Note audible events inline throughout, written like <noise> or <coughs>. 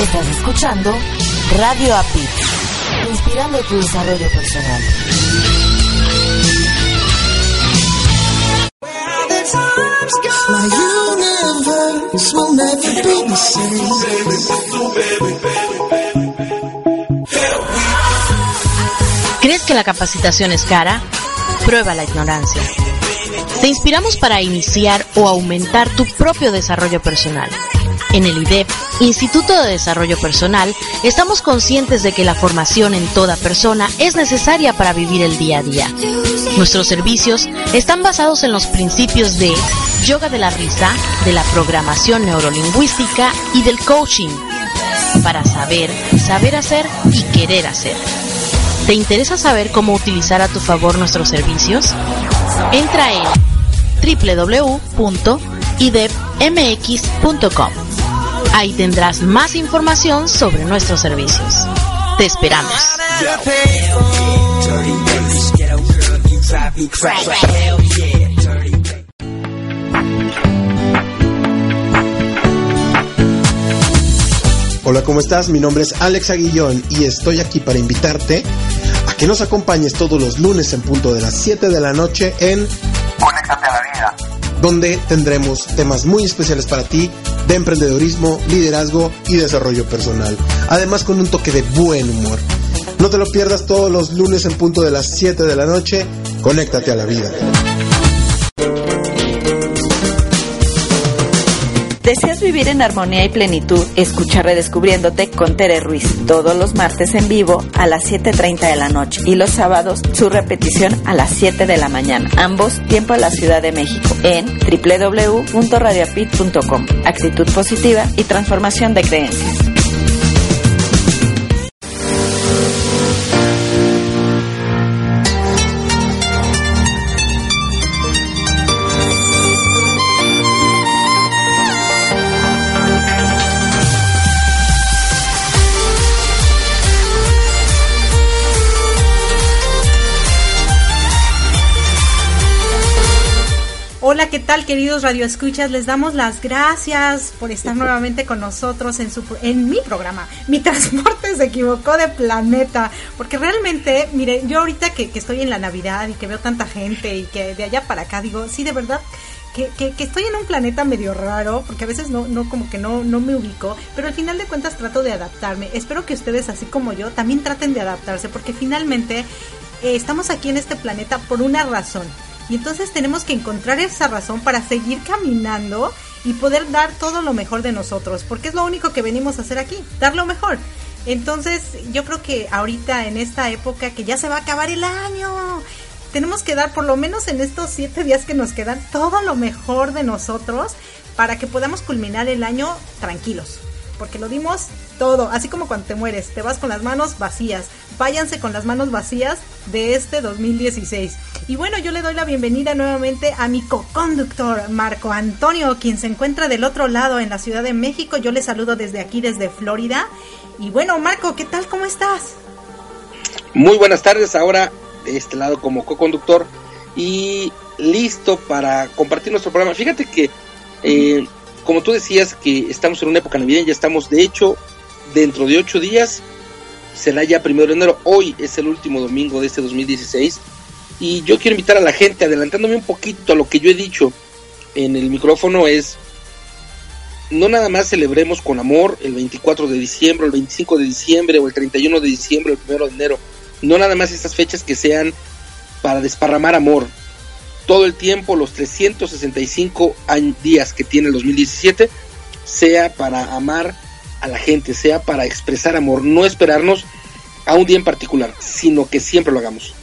Estás escuchando Radio API, inspirando tu desarrollo personal. ¿Crees que la capacitación es cara? Prueba la ignorancia. Te inspiramos para iniciar o aumentar tu propio desarrollo personal. En el IDEP, Instituto de Desarrollo Personal, estamos conscientes de que la formación en toda persona es necesaria para vivir el día a día. Nuestros servicios están basados en los principios de yoga de la risa, de la programación neurolingüística y del coaching, para saber, saber hacer y querer hacer. ¿Te interesa saber cómo utilizar a tu favor nuestros servicios? Entra en www.idepmx.com. Ahí tendrás más información sobre nuestros servicios. Te esperamos. Hola, ¿cómo estás? Mi nombre es Alex Aguillón y estoy aquí para invitarte a que nos acompañes todos los lunes en punto de las 7 de la noche en Conéctate a la vida. Donde tendremos temas muy especiales para ti de emprendedorismo, liderazgo y desarrollo personal. Además con un toque de buen humor. No te lo pierdas todos los lunes en punto de las 7 de la noche. Conéctate a la vida. ¿Deseas vivir en armonía y plenitud? Escucha Redescubriéndote con Tere Ruiz todos los martes en vivo a las 7.30 de la noche y los sábados su repetición a las 7 de la mañana. Ambos tiempo en la Ciudad de México en www.radiopit.com. Actitud positiva y transformación de creencias. ¿Qué tal queridos radioescuchas? Les damos las gracias por estar nuevamente con nosotros en, su, en mi programa. Mi transporte se equivocó de planeta, porque realmente, mire, yo ahorita que, que estoy en la Navidad y que veo tanta gente y que de allá para acá digo, sí, de verdad, que, que, que, estoy en un planeta medio raro, porque a veces no, no como que no, no me ubico, pero al final de cuentas trato de adaptarme. Espero que ustedes, así como yo, también traten de adaptarse, porque finalmente eh, estamos aquí en este planeta por una razón. Y entonces tenemos que encontrar esa razón para seguir caminando y poder dar todo lo mejor de nosotros, porque es lo único que venimos a hacer aquí, dar lo mejor. Entonces yo creo que ahorita en esta época que ya se va a acabar el año, tenemos que dar por lo menos en estos siete días que nos quedan todo lo mejor de nosotros para que podamos culminar el año tranquilos. Porque lo dimos todo, así como cuando te mueres, te vas con las manos vacías. Váyanse con las manos vacías de este 2016. Y bueno, yo le doy la bienvenida nuevamente a mi co-conductor, Marco Antonio, quien se encuentra del otro lado en la Ciudad de México. Yo le saludo desde aquí, desde Florida. Y bueno, Marco, ¿qué tal? ¿Cómo estás? Muy buenas tardes, ahora de este lado como co-conductor y listo para compartir nuestro programa. Fíjate que, eh, como tú decías, que estamos en una época navideña, ya estamos, de hecho, dentro de ocho días, será ya primero de enero, hoy es el último domingo de este 2016 y yo quiero invitar a la gente, adelantándome un poquito a lo que yo he dicho en el micrófono, es no nada más celebremos con amor el 24 de diciembre, el 25 de diciembre o el 31 de diciembre, el primero de enero, no nada más estas fechas que sean para desparramar amor. Todo el tiempo, los 365 días que tiene el 2017, sea para amar a la gente, sea para expresar amor, no esperarnos a un día en particular, sino que siempre lo hagamos.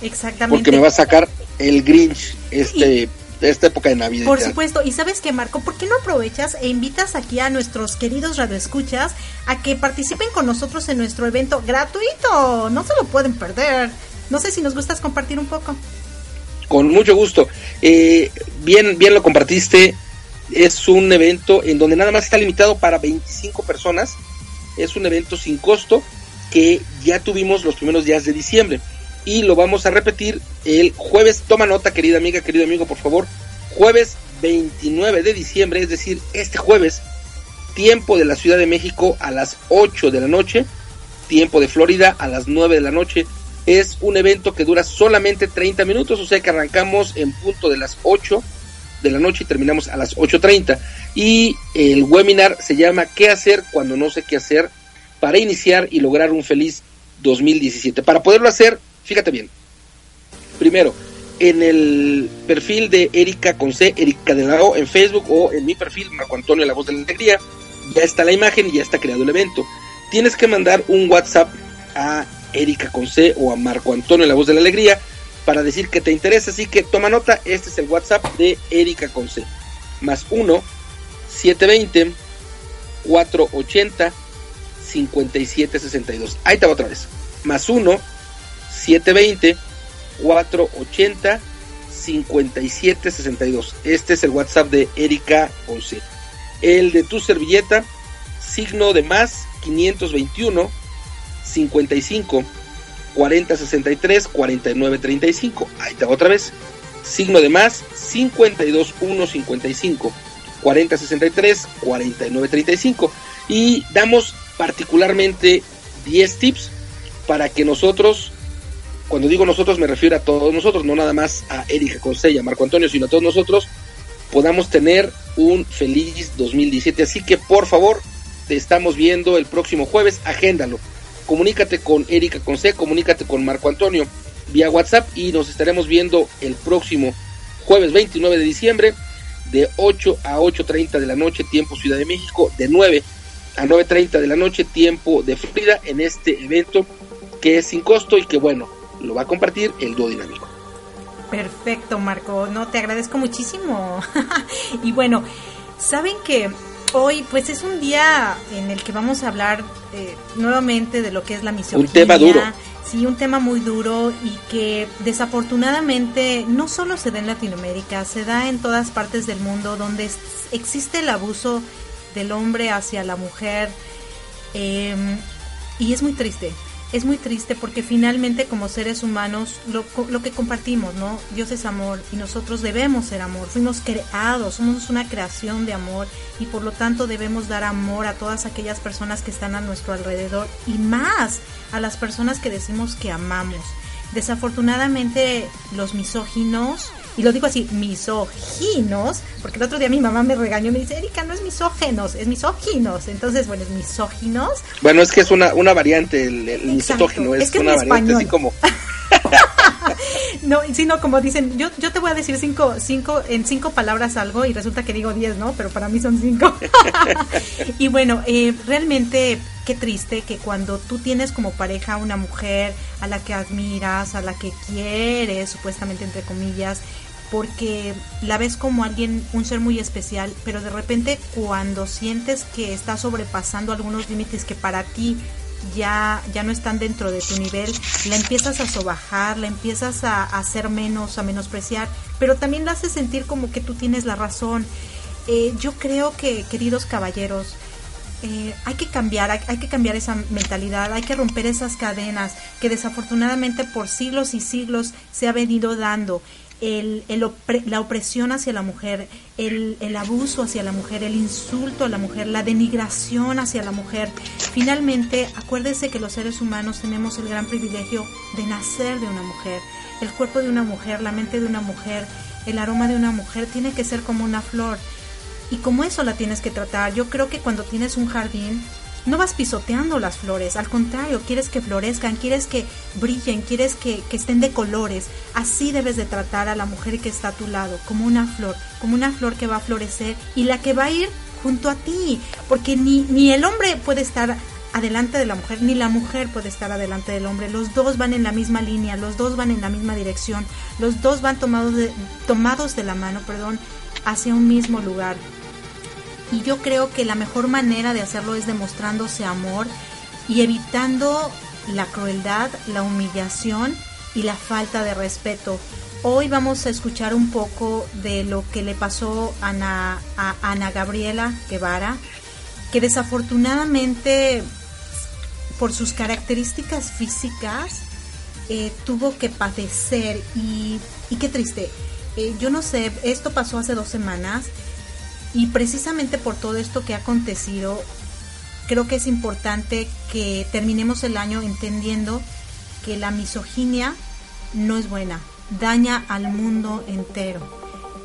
Exactamente. Porque me va a sacar el Grinch este, y, esta época de Navidad. Por supuesto, y sabes que Marco, ¿por qué no aprovechas e invitas aquí a nuestros queridos radioescuchas a que participen con nosotros en nuestro evento gratuito? No se lo pueden perder. No sé si nos gustas compartir un poco. Con mucho gusto. Eh, bien, bien lo compartiste. Es un evento en donde nada más está limitado para 25 personas. Es un evento sin costo que ya tuvimos los primeros días de diciembre y lo vamos a repetir el jueves. Toma nota, querida amiga, querido amigo, por favor. Jueves 29 de diciembre, es decir, este jueves tiempo de la Ciudad de México a las 8 de la noche, tiempo de Florida a las 9 de la noche. Es un evento que dura solamente 30 minutos, o sea que arrancamos en punto de las 8 de la noche y terminamos a las 8.30. Y el webinar se llama ¿Qué hacer cuando no sé qué hacer? para iniciar y lograr un feliz 2017. Para poderlo hacer, fíjate bien. Primero, en el perfil de Erika con Erika de la en Facebook o en mi perfil, Marco Antonio La Voz de la Alegría, ya está la imagen y ya está creado el evento. Tienes que mandar un WhatsApp a Erika con o a Marco Antonio La Voz de la Alegría para decir que te interesa. Así que toma nota, este es el WhatsApp de Erika con C. Más 1 720 480 5762. Ahí está otra vez. Más 1 720 480 5762. Este es el WhatsApp de Erika Once. El de tu servilleta, signo de más 521 55 40 63 49 35. Ahí está otra vez. Signo de más 52 1 55 40 63 49 35. Y damos particularmente 10 tips para que nosotros, cuando digo nosotros me refiero a todos nosotros, no nada más a Erika Consella, Marco Antonio, sino a todos nosotros, podamos tener un feliz 2017. Así que por favor, te estamos viendo el próximo jueves, agéndalo. Comunícate con Erika Conce, comunícate con Marco Antonio vía WhatsApp y nos estaremos viendo el próximo jueves 29 de diciembre de 8 a 8.30 de la noche, tiempo Ciudad de México, de 9 a 9.30 de la noche, tiempo de Florida, en este evento que es sin costo y que bueno, lo va a compartir el dúo dinámico. Perfecto, Marco. No, te agradezco muchísimo. <laughs> y bueno, saben que hoy pues es un día en el que vamos a hablar eh, nuevamente de lo que es la misión. Un tema duro. Sí, un tema muy duro y que desafortunadamente no solo se da en Latinoamérica, se da en todas partes del mundo donde existe el abuso del hombre hacia la mujer. Em, y es muy triste, es muy triste porque finalmente como seres humanos lo, lo, que compartimos, ¿no? Dios es amor y nosotros debemos ser amor, fuimos creados, somos una creación de amor y por lo tanto debemos dar amor a todas aquellas personas que están a nuestro alrededor y más a las personas que decimos que amamos. Desafortunadamente los misóginos y lo digo así, misóginos, porque el otro día mi mamá me regañó y me dice, Erika, no es misógenos, es misóginos. Entonces, bueno, es misóginos. Bueno, es que es una, una variante, el, misógino es, una variante así como... no, sino como dicen, yo, yo te voy a decir cinco, cinco, en cinco palabras algo y resulta que digo diez, ¿no? Pero para mí son cinco. <laughs> y bueno, eh, realmente qué triste que cuando tú tienes como pareja una mujer a la que admiras, a la que quieres, supuestamente entre comillas, porque la ves como alguien, un ser muy especial, pero de repente cuando sientes que está sobrepasando algunos límites que para ti ya, ya no están dentro de tu nivel, la empiezas a sobajar, la empiezas a, hacer menos, a menospreciar, pero también la haces sentir como que tú tienes la razón. Eh, yo creo que, queridos caballeros, eh, hay que cambiar, hay, que cambiar esa mentalidad, hay que romper esas cadenas que desafortunadamente por siglos y siglos se ha venido dando. El, la opresión hacia la mujer, el, el, abuso hacia la mujer, el insulto a la mujer, la denigración hacia la mujer. Finalmente, acuérdese que los seres humanos tenemos el gran privilegio de nacer de una mujer. El cuerpo de una mujer, la mente de una mujer, el aroma de una mujer tiene que ser como una flor y como eso la tienes que tratar. Yo creo que cuando tienes un jardín, no vas pisoteando las flores, al contrario, quieres que florezcan, quieres que brillen, quieres que, estén de colores. Así debes de tratar a la mujer que está a tu lado, como una flor, como una flor que va a florecer y la que va a ir junto a ti, porque ni, ni el hombre puede estar adelante de la mujer, ni la mujer puede estar adelante del hombre. Los dos van en la misma línea, los dos van en la misma dirección, los dos van tomados de, tomados de la mano, perdón, hacia un mismo lugar. Y yo creo que la mejor manera de hacerlo es demostrándose amor y evitando la crueldad, la humillación y la falta de respeto. Hoy vamos a escuchar un poco de lo que le pasó a Ana, Gabriela Guevara, que desafortunadamente por sus características físicas eh, tuvo que padecer y, qué triste. Eh, yo no sé, esto pasó hace dos semanas Y precisamente por todo esto que ha acontecido, creo que es importante que terminemos el año entendiendo que la misoginia no es buena, daña al mundo entero.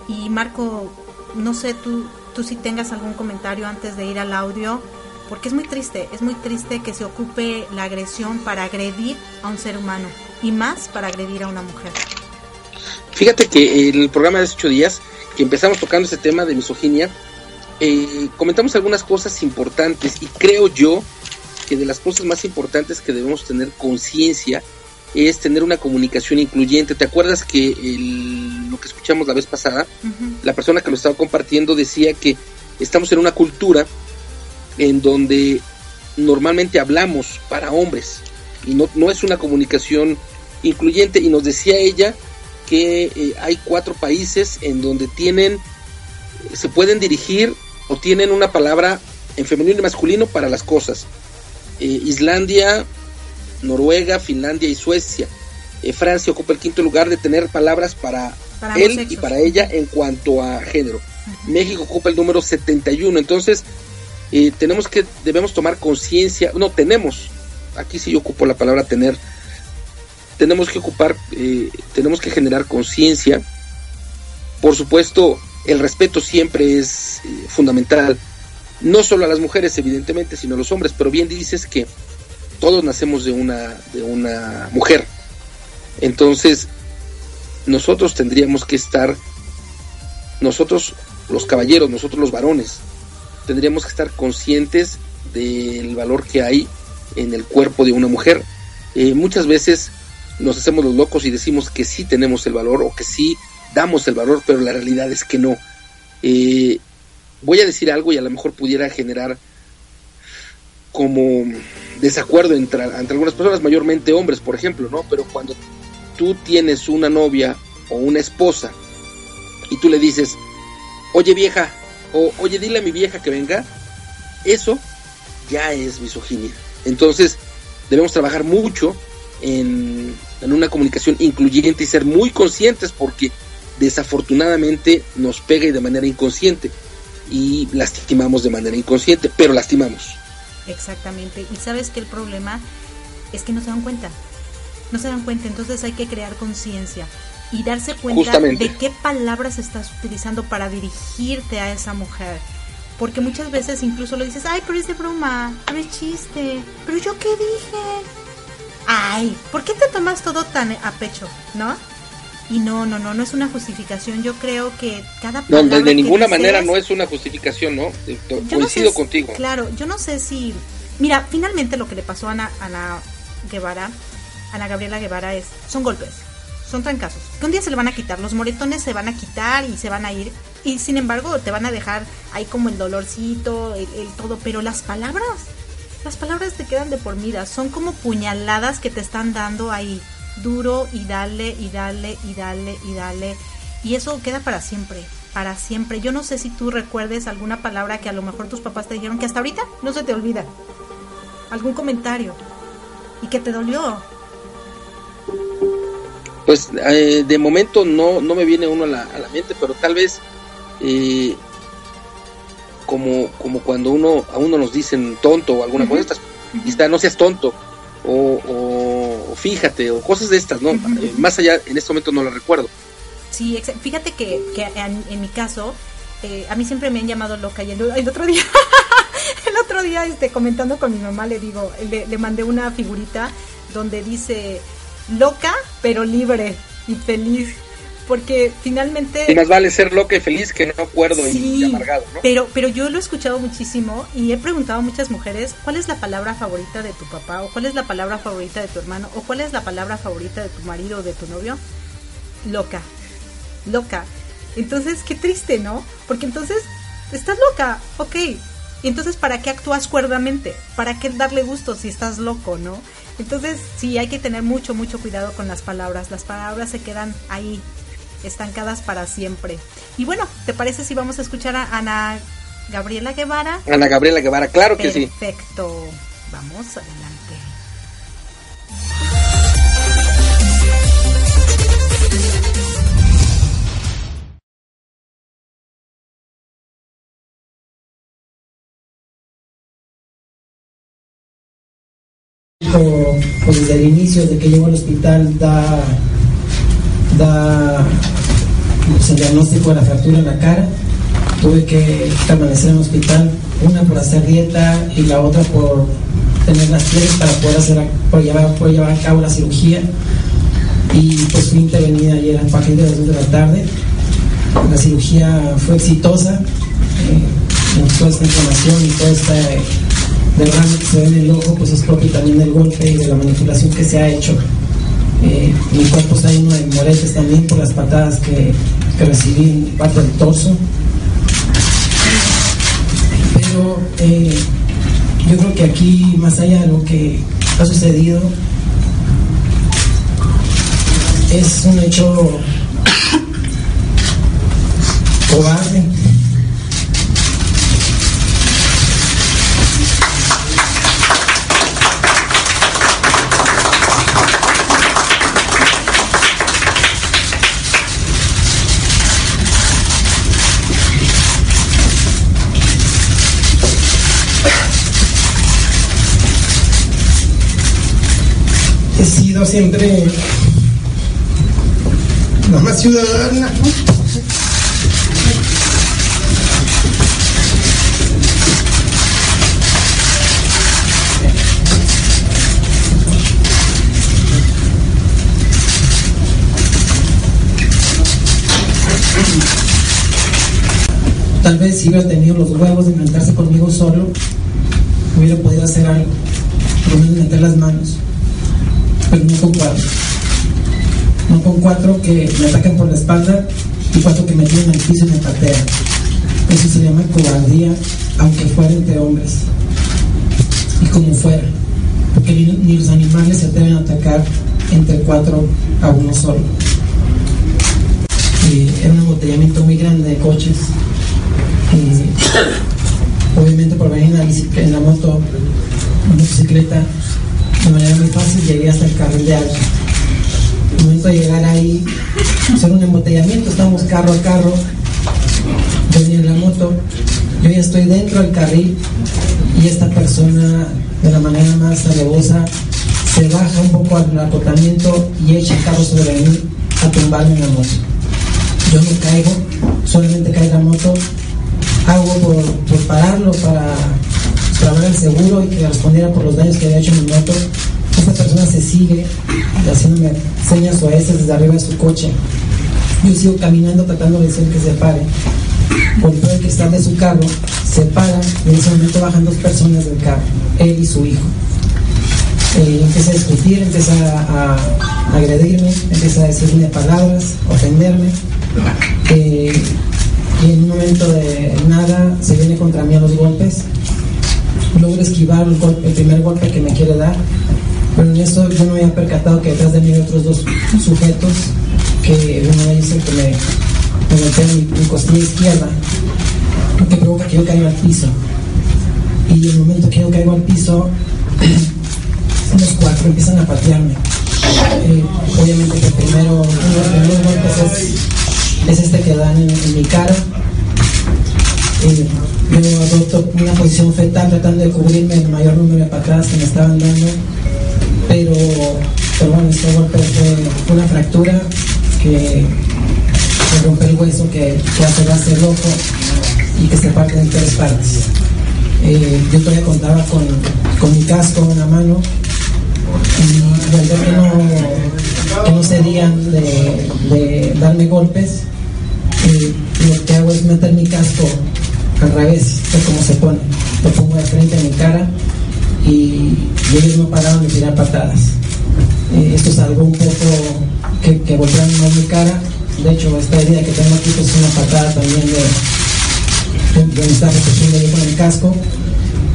Y Marco, no sé tú, tú si tengas algún comentario antes de ir al audio, porque es muy triste, es muy triste que se ocupe la agresión para agredir a un ser humano y más para agredir a una mujer. Fíjate que en el programa de hace ocho días, que empezamos tocando ese tema de misoginia, eh, comentamos algunas cosas importantes y creo yo que de las cosas más importantes que debemos tener conciencia es tener una comunicación incluyente. ¿Te acuerdas que lo que escuchamos la vez pasada, la persona que lo estaba compartiendo decía que estamos en una cultura en donde normalmente hablamos para hombres y no, no es una comunicación incluyente y nos decía ella que eh, hay cuatro países en donde tienen se pueden dirigir o tienen una palabra en femenino y masculino para las cosas. Eh, Islandia Noruega Finlandia y Suecia. Eh, Francia ocupa el quinto lugar de tener palabras para, él y para ella en cuanto a género. México ocupa el número 71 entonces tenemos que, debemos tomar conciencia, no tenemos, aquí sí yo ocupo la palabra tener, tenemos que ocupar, eh, tenemos que generar conciencia. Por supuesto, el respeto siempre es eh, fundamental, no solo a las mujeres, evidentemente, sino a los hombres, pero bien dices que todos nacemos de una, de una mujer. Entonces, nosotros tendríamos que estar, nosotros los caballeros, nosotros los varones, tendríamos que estar conscientes del valor que hay en el cuerpo de una mujer. Eh, muchas veces nos hacemos los locos y decimos que sí tenemos el valor o que sí damos el valor, pero la realidad es que no. Eh, voy a decir algo y a lo mejor pudiera generar como desacuerdo entre, entre algunas personas, mayormente hombres, por ejemplo, ¿no? Pero cuando tú tienes una novia o una esposa y tú le dices, oye vieja, o oye, dile a mi vieja que venga, eso ya es misoginia. Entonces, debemos trabajar mucho en, una comunicación incluyente y ser muy conscientes porque desafortunadamente nos pega y de manera inconsciente y lastimamos de manera inconsciente, pero lastimamos. Exactamente. Y sabes que el problema es que no se dan cuenta. No se dan cuenta, entonces hay que crear conciencia y darse cuenta de qué palabras estás utilizando para dirigirte a esa mujer. Porque muchas veces incluso lo dices, ay, pero es de broma, pero es chiste, pero yo qué dije. Ay, ¿por qué te tomas todo tan a pecho, no? Y no, no, no, no es una justificación. Yo creo que cada palabra. No, de, ninguna manera no es una justificación, ¿no? Coincido contigo. Claro, yo no sé si. Mira, finalmente lo que le pasó a Ana, Ana Guevara, Ana Gabriela Guevara es. Son golpes son trancazos. Que un día se le van a quitar, los moretones se van a quitar y se van a ir. Y sin embargo te van a dejar ahí como el dolorcito, el, todo. Pero las palabras, las palabras te quedan de por vida. Son como puñaladas que te están dando ahí. Duro y dale y dale y dale y dale. Y eso queda para siempre, para siempre. Yo no sé si tú recuerdes alguna palabra que a lo mejor tus papás te dijeron que hasta ahorita no se te olvida. Algún comentario. Y que te dolió pues eh, de momento no, no me viene uno a la, a la mente, pero tal vez eh, como, como cuando uno a uno nos dicen tonto o alguna cosa de estas, y está, no seas tonto, o, o, fíjate, o cosas de estas, ¿no? Eh, más allá, en este momento no lo recuerdo. Sí, fíjate que, que en, mi caso, a mí siempre me han llamado loca, y el, otro día... <laughs> el otro día este, comentando con mi mamá le digo, le, le mandé una figurita donde dice loca, pero libre y feliz. Porque finalmente... Y más vale ser loca y feliz que no acuerdo y amargado, ¿no? Pero, pero yo lo he escuchado muchísimo y he preguntado a muchas mujeres cuál es la palabra favorita de tu papá o cuál es la palabra favorita de tu hermano o cuál es la palabra favorita de tu marido o de tu novio. Loca, loca. Entonces, qué triste, ¿no? Porque entonces, estás loca, ok. Y entonces, ¿para qué actúas cuerdamente? ¿Para qué darle gusto si estás loco, no? Entonces, sí, hay que tener mucho, mucho cuidado con las palabras. Las palabras se quedan ahí, estancadas para siempre. Y bueno, ¿te parece si vamos a escuchar a Ana Gabriela Guevara? Ana Gabriela Guevara, claro que sí. Perfecto, vamos adelante. Pues, pues desde el inicio de que llegó al hospital da da el diagnóstico de la fractura en la cara. Tuve que permanecer en el hospital, una por hacer dieta y la otra por tener las pies para poder, hacer, por llevar, a cabo la cirugía. Y pues fui intervenida ayer a partir de las 2 de la tarde. La cirugía fue exitosa. Eh, toda esta inflamación y toda esta derrame que se ve en el ojo, pues es propio también del golpe y de la manipulación que se ha hecho. Eh, mi cuerpo está lleno de moretes también por las patadas que, que recibí en parte del torso. Pero eh, yo creo que aquí, más allá de lo que ha sucedido, es un hecho <coughs> cobarde. He sido siempre la más ciudadana. Tal vez si hubiera tenido los huevos de inventarse conmigo solo, hubiera podido hacer algo, por lo menos meter las manos, pero no con cuatro. No con cuatro que me atacan por la espalda y cuatro que me tiran al piso y me patean. Eso se llama cobardía, aunque fuera entre hombres. Y como fuera. Porque ni, los animales se a atacar entre cuatro a uno solo. Y era un embotellamiento muy grande de coches. Y obviamente por venir en la, en la moto, en motocicleta, de manera muy fácil llegué hasta el carril de alto. Al momento de llegar ahí, hacer un embotellamiento, estamos carro a carro, venía en la moto, yo ya estoy dentro del carril y esta persona de la manera más alevosa se baja un poco al acotamiento y echa el carro sobre mí a tumbarme en la moto. Yo no caigo, solamente cae la moto, hago por pararlo para, ver el seguro y que respondiera por los daños que había hecho mi moto. Esta persona se sigue haciéndome señas o S desde arriba de su coche. Yo sigo caminando tratando de decir que se pare. Golpeo el cristal de su carro, se para y en ese momento bajan dos personas del carro, él y su hijo. Eh, empieza a discutir, empieza a, a agredirme, empieza a decirme palabras, ofenderme. Eh, y en un momento de nada se viene contra mí a los golpes. Logro esquivar el, primer golpe que me quiere dar, pero en eso yo no había percatado que detrás de mí hay otros dos sujetos, que uno de ellos que me, me golpea mi, mi costilla izquierda, lo que provoca que yo caiga al piso. Y en el momento que yo caigo al piso, los cuatro empiezan a patearme. Eh, obviamente que primero, uno de los golpes es, es este que dan en mi cara. Yo adopto una posición fetal tratando de cubrirme el mayor número de patadas que me estaban dando. Pero, pero bueno, este golpe fue una fractura que, que rompe el hueso, que, que hace base el ojo y que se parte en tres partes. Eh, yo todavía contaba con, con mi casco en la mano y al ver que no, que no cedían de, de darme golpes, eh, lo que hago es meter mi casco al revés, es como se pone. Lo pongo de frente a mi cara y, ellos no pararon de tirar patadas. Eh, esto es algo un poco que, que golpearon más mi cara. De hecho, esta herida que tengo aquí pues, es una patada también de, de, de está protegiendo yo con el casco.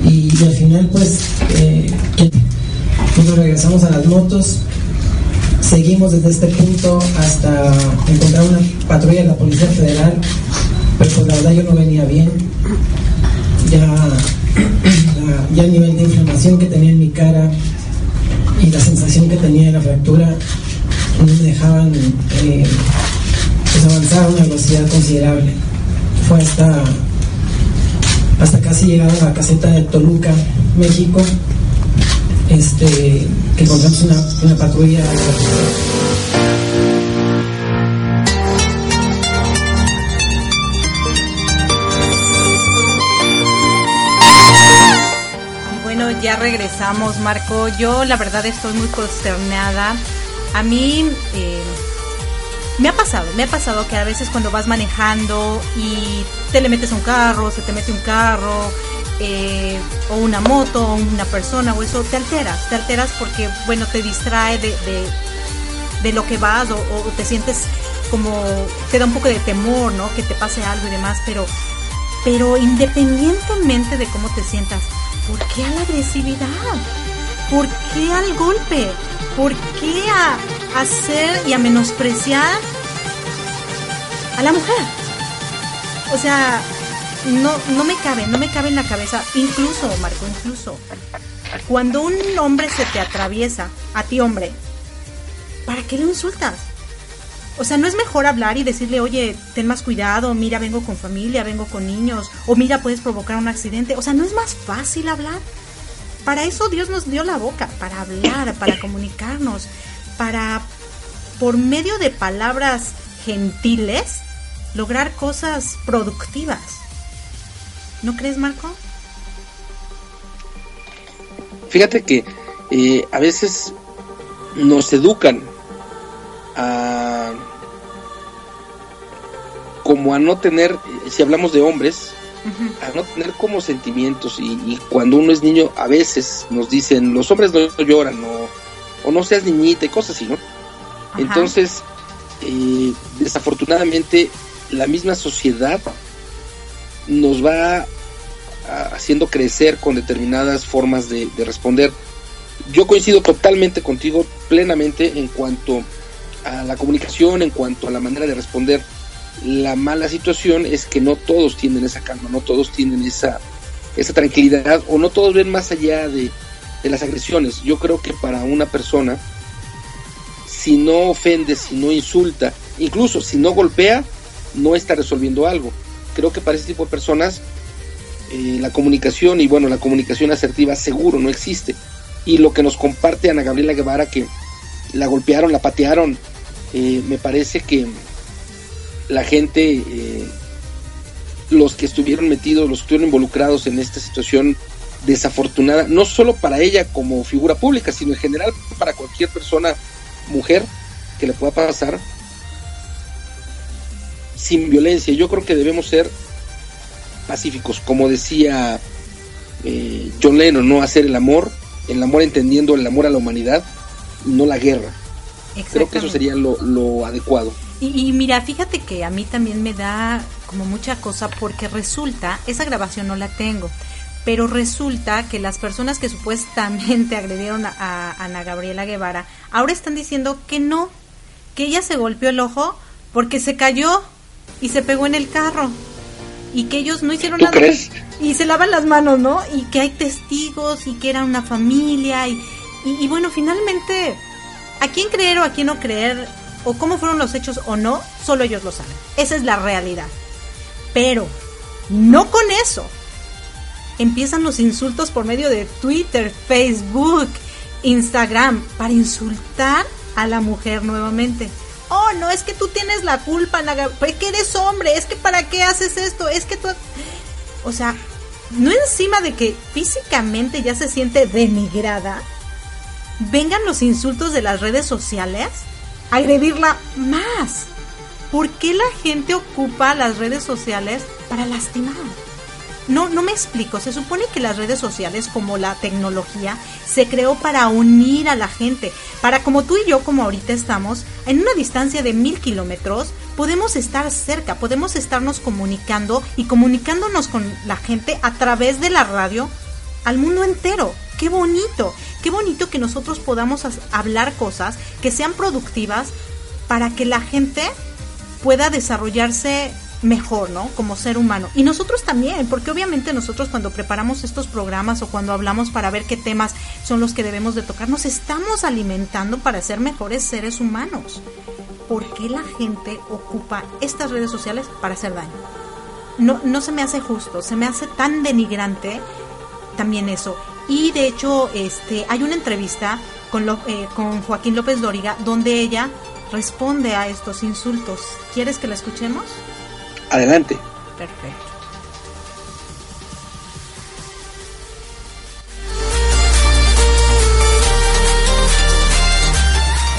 Y, al final, pues, eh, cuando regresamos a las motos, seguimos desde este punto hasta encontrar una patrulla de la Policía Federal, pero pues la verdad yo no venía bien. Ya, ya el nivel de inflamación que tenía en mi cara y la sensación que tenía de la fractura no me dejaban eh, pues avanzar a una velocidad considerable. Fue hasta, hasta casi llegar a la caseta de Toluca, México, este, que encontramos una, una patrulla. Ya regresamos, Marco. Yo la verdad estoy muy consternada. A mí eh, me ha pasado, me ha pasado que a veces cuando vas manejando y te le metes a un carro, se te mete un carro, eh, o una moto, o una persona, o eso, te alteras, te alteras porque, bueno, te distrae de, de, lo que vas, o, o, te sientes como, te da un poco de temor, ¿no? Que te pase algo y demás, pero, pero independientemente de cómo te sientas, ¿por qué a la agresividad? ¿Por qué al golpe? ¿Por qué a hacer y a menospreciar a la mujer? O sea, no, no me cabe, no me cabe en la cabeza. Incluso, Marco, incluso, cuando un hombre se te atraviesa, a ti hombre, ¿para qué lo insultas? O sea, no es mejor hablar y decirle, oye, ten más cuidado, mira, vengo con familia, vengo con niños, o mira, puedes provocar un accidente. O sea, ¿no es más fácil hablar? Para eso Dios nos dio la boca, para hablar, para comunicarnos, para, por medio de palabras gentiles, lograr cosas productivas. ¿No crees, Marco? Fíjate que eh, a veces nos educan a como a no tener, si hablamos de hombres, a no tener como sentimientos y, y, cuando uno es niño a veces nos dicen los hombres no lloran o, o no seas niñita y cosas así, ¿no? Ajá. Entonces, eh, desafortunadamente la misma sociedad nos va haciendo crecer con determinadas formas de, de, responder. Yo coincido totalmente contigo, plenamente, en cuanto a la comunicación, en cuanto a la manera de responder. La mala situación es que no todos tienen esa calma, no todos tienen esa, esa tranquilidad o no todos ven más allá de, de las agresiones. Yo creo que para una persona, si no ofende, si no insulta, incluso si no golpea, no está resolviendo algo. Creo que para ese tipo de personas eh, la comunicación y bueno, la comunicación asertiva seguro no existe. Y lo que nos comparte Ana Gabriela Guevara, que la golpearon, la patearon, eh, me parece que la gente, eh, los que estuvieron metidos, los que estuvieron involucrados en esta situación desafortunada, no solo para ella como figura pública, sino en general para cualquier persona, mujer, que le pueda pasar, sin violencia. Yo creo que debemos ser pacíficos, como decía eh, John Lennon, no hacer el amor, el amor entendiendo el amor a la humanidad, no la guerra. Creo que eso sería lo, lo adecuado. Y, y, mira, fíjate que a mí también me da como mucha cosa porque resulta, esa grabación no la tengo, pero resulta que las personas que supuestamente <laughs> agredieron a, a Ana Gabriela Guevara ahora están diciendo que no, que ella se golpeó el ojo porque se cayó y se pegó en el carro y que ellos no hicieron nada y se lavan las manos, ¿no? Y que hay testigos y que era una familia y, y, y bueno, finalmente, ¿a quién creer o a quién no creer? O cómo fueron los hechos o no, solo ellos lo saben. Esa es la realidad. Pero no con eso. Empiezan los insultos por medio de Twitter, Facebook, Instagram, para insultar a la mujer nuevamente. Oh, no, es que tú tienes la culpa, es que eres hombre, es que para qué haces esto, es que tú... O sea, no encima de que físicamente ya se siente denigrada, vengan los insultos de las redes sociales agredirla más. ¿Por qué la gente ocupa las redes sociales para lastimar? No, no me explico. Se supone que las redes sociales, como la tecnología, se creó para unir a la gente. Para como tú y yo, como ahorita estamos, en una distancia de mil kilómetros, podemos estar cerca, podemos estarnos comunicando y comunicándonos con la gente a través de la radio al mundo entero. Qué bonito, qué bonito que nosotros podamos hablar cosas que sean productivas para que la gente pueda desarrollarse mejor, ¿no? Como ser humano. Y nosotros también, porque obviamente nosotros cuando preparamos estos programas o cuando hablamos para ver qué temas son los que debemos de tocar, nos estamos alimentando para ser mejores seres humanos. ¿Por qué la gente ocupa estas redes sociales para hacer daño? No, no se me hace justo, se me hace tan denigrante también eso. Y de hecho este hay una entrevista con, lo, eh, con Joaquín López Dóriga donde ella responde a estos insultos. ¿Quieres que la escuchemos? Adelante. Perfecto.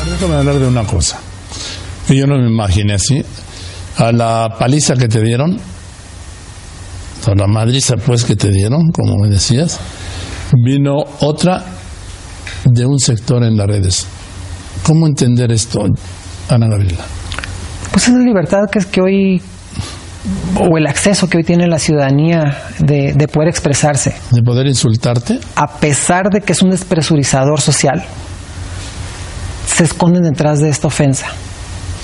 Déjame hablar de una cosa. Que yo no me imaginé así. A la paliza que te dieron, a la madriza pues que te dieron, como me decías, vino otra de un sector en las redes. ¿Cómo entender esto, Ana Gabriela? Pues es la libertad que es que hoy, o el acceso que hoy tiene la ciudadanía de, de poder expresarse. ¿De poder insultarte? A pesar de que es un despresurizador social, se esconden detrás de esta ofensa.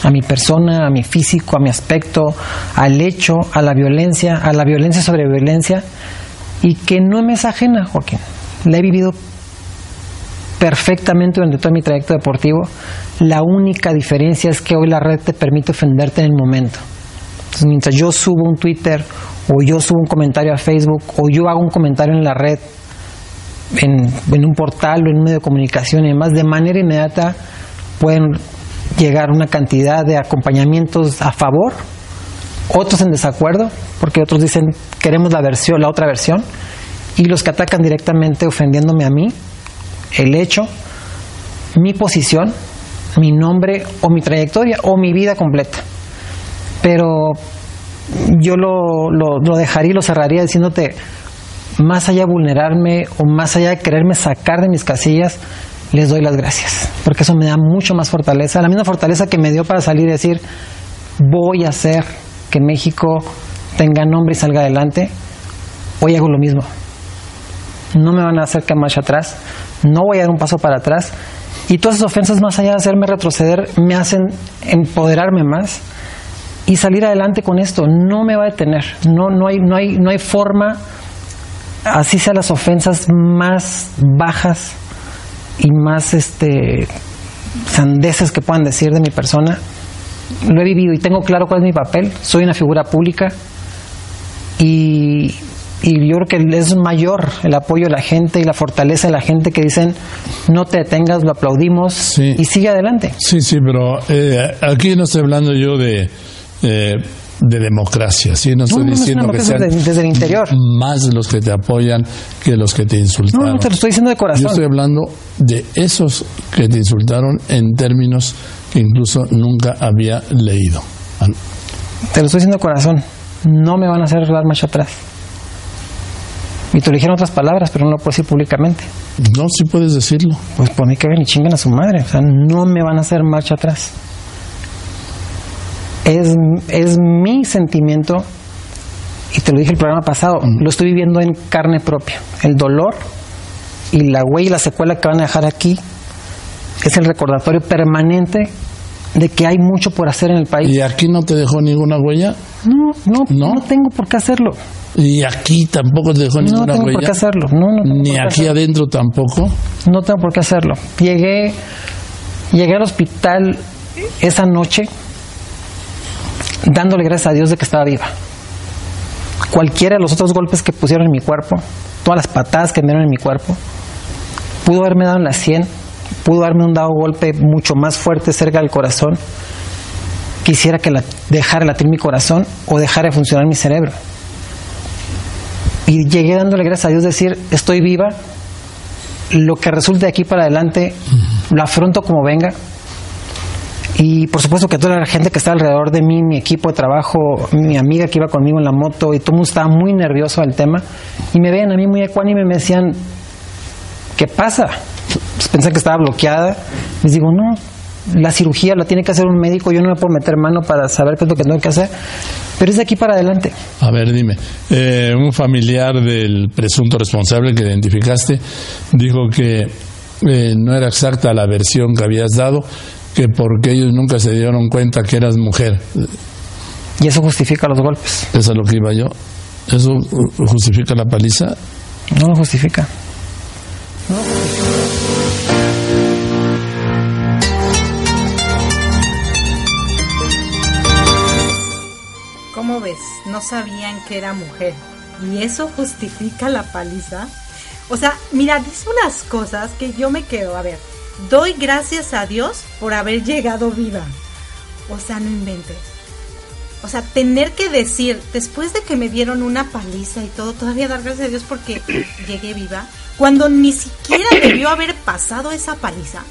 A mi persona, a mi físico, a mi aspecto, al hecho, a la violencia, a la violencia sobre violencia, y que no me es ajena, Joaquín. La he vivido perfectamente durante todo mi trayecto deportivo. La única diferencia es que hoy la red te permite ofenderte en el momento. Entonces, mientras yo subo un Twitter o yo subo un comentario a Facebook o yo hago un comentario en la red, en, un portal o en un medio de comunicación y demás, de manera inmediata pueden llegar una cantidad de acompañamientos a favor, otros en desacuerdo, porque otros dicen queremos la versión, la otra versión, y los que atacan directamente ofendiéndome a mí, el hecho, mi posición, mi nombre o mi trayectoria o mi vida completa. Pero yo lo, lo, lo dejaría y lo cerraría diciéndote, más allá de vulnerarme o más allá de quererme sacar de mis casillas, les doy las gracias, porque eso me da mucho más fortaleza, la misma fortaleza que me dio para salir y decir, voy a hacer que México tenga nombre y salga adelante, hoy hago lo mismo. No me van a hacer que marcha atrás, no voy a dar un paso para atrás, y todas esas ofensas, más allá de hacerme retroceder, me hacen empoderarme más y salir adelante con esto. No me va a detener, no, no, hay, no, hay, no hay forma, así sean las ofensas más bajas y más este sandeces que puedan decir de mi persona, lo he vivido y tengo claro cuál es mi papel. Soy una figura pública y, y yo creo que es mayor el apoyo de la gente y la fortaleza de la gente que dicen no te detengas, lo aplaudimos Sí. y sigue adelante. Sí, sí, pero eh, aquí no estoy hablando yo de, eh, de democracia, ¿sí? No estoy no, no es diciendo que sean desde- desde el interior. más los que te apoyan que los que te No, insultaron. no te lo estoy diciendo de Yo corazón. estoy hablando de esos que te insultaron en términos que incluso nunca había leído. Te lo estoy diciendo de corazón. No me van a hacer dar marcha atrás. Y te lo dijeron otras palabras, pero no lo puedo decir públicamente. No, sí puedes decirlo. Pues por mí que ven y chingan a su madre. O sea, no me van a hacer marcha atrás. Es, es mi sentimiento, y te lo dije el programa pasado, lo estoy viviendo en carne propia. El dolor y la huella y la secuela que van a dejar aquí es el recordatorio permanente de que hay mucho por hacer en el país. ¿Y aquí no te dejó ninguna huella? No, no, ¿No? no, tengo por qué hacerlo. ¿Y aquí tampoco te dejó No ninguna tengo por huella? qué hacerlo. No, no tengo Ni por qué aquí hacerlo. adentro tampoco. No tengo por qué hacerlo. Llegué, llegué al hospital esa noche dándole gracias a Dios de que estaba viva. Cualquiera de los otros golpes que pusieron en mi cuerpo, todas las patadas que me dieron en mi cuerpo, pudo haberme dado en la 100, pudo dado un golpe mucho más fuerte cerca del corazón. Quisiera que la, dejara latir mi corazón o dejara de funcionar mi cerebro. Y llegué dándole gracias a Dios, decir, estoy viva, lo que resulte de aquí para adelante lo afronto como venga. Y por supuesto que toda la gente que está alrededor de mí, mi equipo de trabajo, mi amiga que iba conmigo en la moto, y todo el mundo estaba muy nervioso del tema. Y me veían a mí muy ecuánime y me decían, ¿qué pasa? Pues pensé que estaba bloqueada. Les digo, no, la cirugía la tiene que hacer un médico, yo no me puedo meter mano para saber qué es lo que tengo que hacer. Pero es de aquí para adelante. A ver, dime. Eh, un familiar del presunto responsable que identificaste dijo que eh, no era exacta la versión que habías dado, que porque ellos nunca se dieron cuenta que eras mujer. Y eso justifica los golpes. Eso es lo que iba yo. ¿Eso justifica la paliza? No lo justifica. ¿Cómo ves? No sabían que era mujer. ¿Y eso justifica la paliza? O sea, mira, dice unas cosas que yo me quedo, a ver, doy gracias a Dios por haber llegado viva. O sea, no inventes. O sea, tener que decir, después de que me dieron una paliza y todo, todavía dar gracias a Dios porque <clears throat> llegué viva, cuando ni siquiera debió haber pasado esa paliza.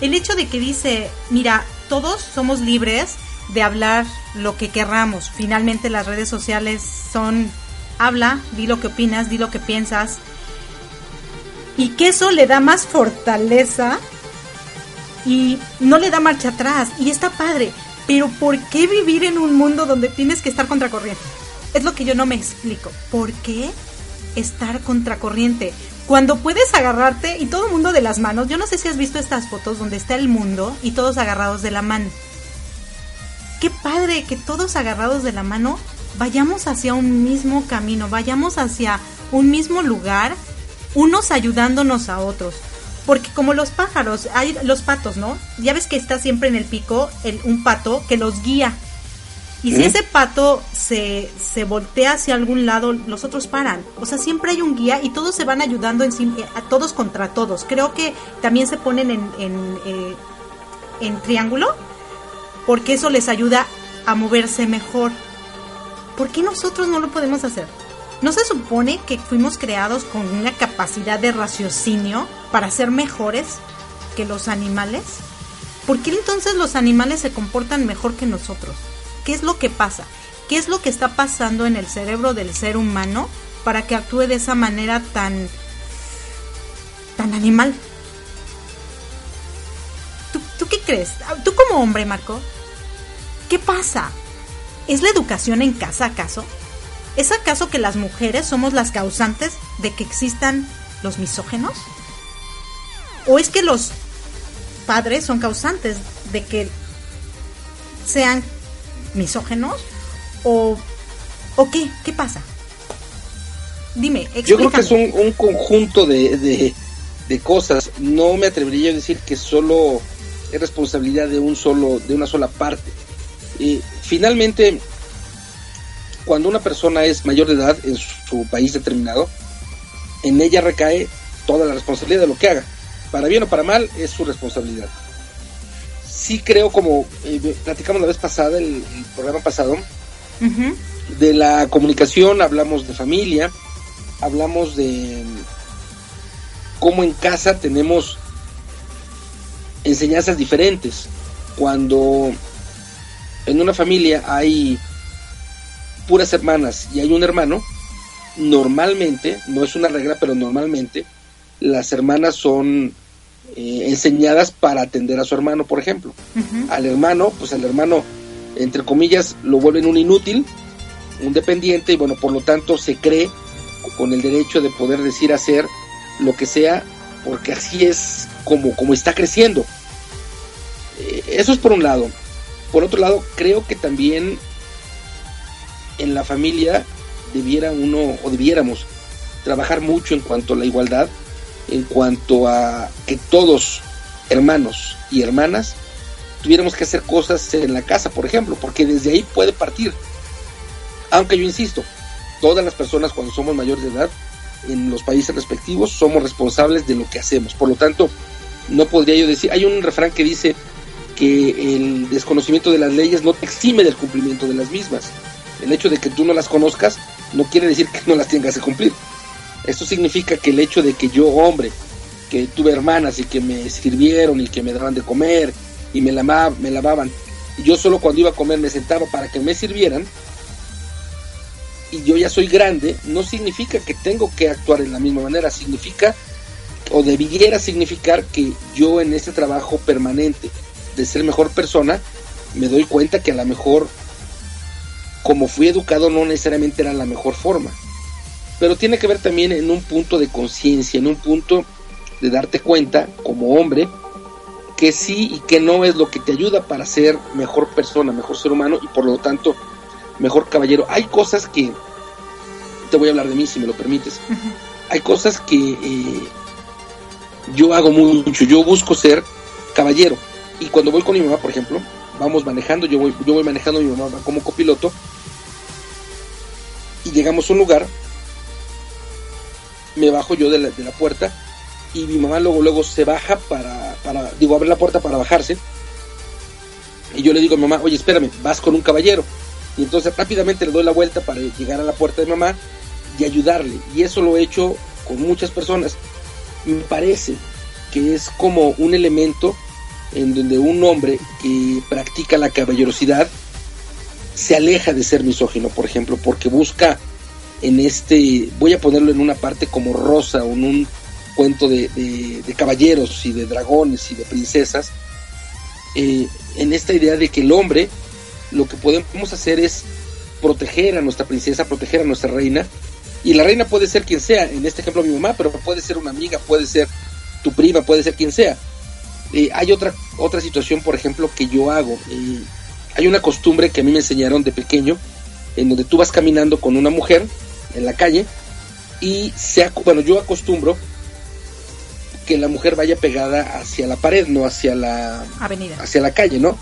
El hecho de que dice, mira, todos somos libres de hablar lo que querramos. Finalmente las redes sociales son, habla, di lo que opinas, di lo que piensas. Y que eso le da más fortaleza y no le da marcha atrás. Y está padre. Pero ¿por qué vivir en un mundo donde tienes que estar contracorriente? Es lo que yo no me explico. ¿Por qué estar contracorriente? Cuando puedes agarrarte y todo el mundo de las manos, yo no sé si has visto estas fotos donde está el mundo y todos agarrados de la mano. Qué padre que todos agarrados de la mano vayamos hacia un mismo camino, vayamos hacia un mismo lugar, unos ayudándonos a otros. Porque como los pájaros, hay los patos, ¿no? Ya ves que está siempre en el pico el, un pato que los guía. Y si ese pato se, se voltea hacia algún lado, los otros paran. O sea, siempre hay un guía y todos se van ayudando en, sí- a todos contra todos. Creo que también se ponen en, en, eh, en triángulo porque eso les ayuda a moverse mejor. ¿Por qué nosotros no lo podemos hacer? ¿No se supone que fuimos creados con una capacidad de raciocinio para ser mejores que los animales? ¿Por qué entonces los animales se comportan mejor que nosotros? ¿Qué es lo que pasa? ¿Qué es lo que está pasando en el cerebro del ser humano para que actúe de esa manera tan tan animal? ¿Tú, tú qué crees? Tú como hombre, Marco, ¿qué pasa? ¿Es la educación en casa acaso? ¿Es acaso que las mujeres somos las causantes de que existan los misógenos? ¿O es que los padres son causantes de que sean misógenos? ¿O, o qué? ¿Qué pasa? Dime, Yo creo que es un, un conjunto de, de- de cosas. No me atrevería a decir que solo es responsabilidad de un solo, de una sola parte. Eh, finalmente, cuando una persona es mayor de edad en su país determinado, en ella recae toda la responsabilidad de lo que haga. Para bien o para mal, es su responsabilidad. Sí creo, como eh, platicamos la vez pasada, el, el programa pasado, de la comunicación, hablamos de familia, hablamos de cómo en casa tenemos enseñanzas diferentes. Cuando en una familia hay puras hermanas y hay un hermano, normalmente, no es una regla, pero normalmente las hermanas son eh, enseñadas para atender a su hermano, por ejemplo. Al hermano, pues al hermano, entre comillas, lo vuelven un inútil, un dependiente, y bueno, por lo tanto se cree con el derecho de poder decir hacer lo que sea, porque así es como, como está creciendo. Eh, eso es por un lado. Por otro lado, creo que también en la familia debiera uno, o debiéramos, trabajar mucho en cuanto a la igualdad, en cuanto a que todos, hermanos y hermanas, tuviéramos que hacer cosas en la casa, por ejemplo, porque desde ahí puede partir. Aunque yo insisto, todas las personas cuando somos mayores de edad en los países respectivos somos responsables de lo que hacemos. Por lo tanto, no podría yo decir, hay un refrán que dice que el desconocimiento de las leyes no te exime del cumplimiento de las mismas. El hecho de que tú no las conozcas no quiere decir que no las tengas que cumplir. Esto significa que el hecho de que yo, hombre, que tuve hermanas y que me sirvieron y que me daban de comer y me, lama- me lavaban, y yo solo cuando iba a comer me sentaba para que me sirvieran, y yo ya soy grande, no significa que tengo que actuar en la misma manera, significa o debiera significar que yo en este trabajo permanente de ser mejor persona, me doy cuenta que a lo mejor como fui educado no necesariamente era la mejor forma. Pero tiene que ver también en un punto de conciencia, en un punto de darte cuenta como hombre que sí y que no es lo que te ayuda para ser mejor persona, mejor ser humano y por lo tanto mejor caballero. Hay cosas que, te voy a hablar de mí si me lo permites, hay cosas que eh, yo hago mucho, yo busco ser caballero y cuando voy con mi mamá, por ejemplo, vamos manejando, yo voy, yo voy manejando, mi mamá va como copiloto y llegamos a un lugar me bajo yo de la, de la puerta y mi mamá luego luego se baja para, para, digo, abre la puerta para bajarse. Y yo le digo a mi mamá, oye, espérame, vas con un caballero. Y entonces rápidamente le doy la vuelta para llegar a la puerta de mamá y ayudarle. Y eso lo he hecho con muchas personas. Me parece que es como un elemento en donde un hombre que practica la caballerosidad se aleja de ser misógino, por ejemplo, porque busca en este, voy a ponerlo en una parte como rosa o en un cuento de, de, caballeros y de dragones y de princesas, eh, en esta idea de que el hombre lo que podemos hacer es proteger a nuestra princesa, proteger a nuestra reina, y la reina puede ser quien sea, en este ejemplo mi mamá, pero puede ser una amiga, puede ser tu prima, puede ser quien sea. Eh, hay otra, otra situación, por ejemplo, que yo hago. Eh, hay una costumbre que a mí me enseñaron de pequeño, en donde tú vas caminando con una mujer en la calle y se, bueno, yo acostumbro que la mujer vaya pegada hacia la pared, no hacia la avenida, hacia la calle, ¿no?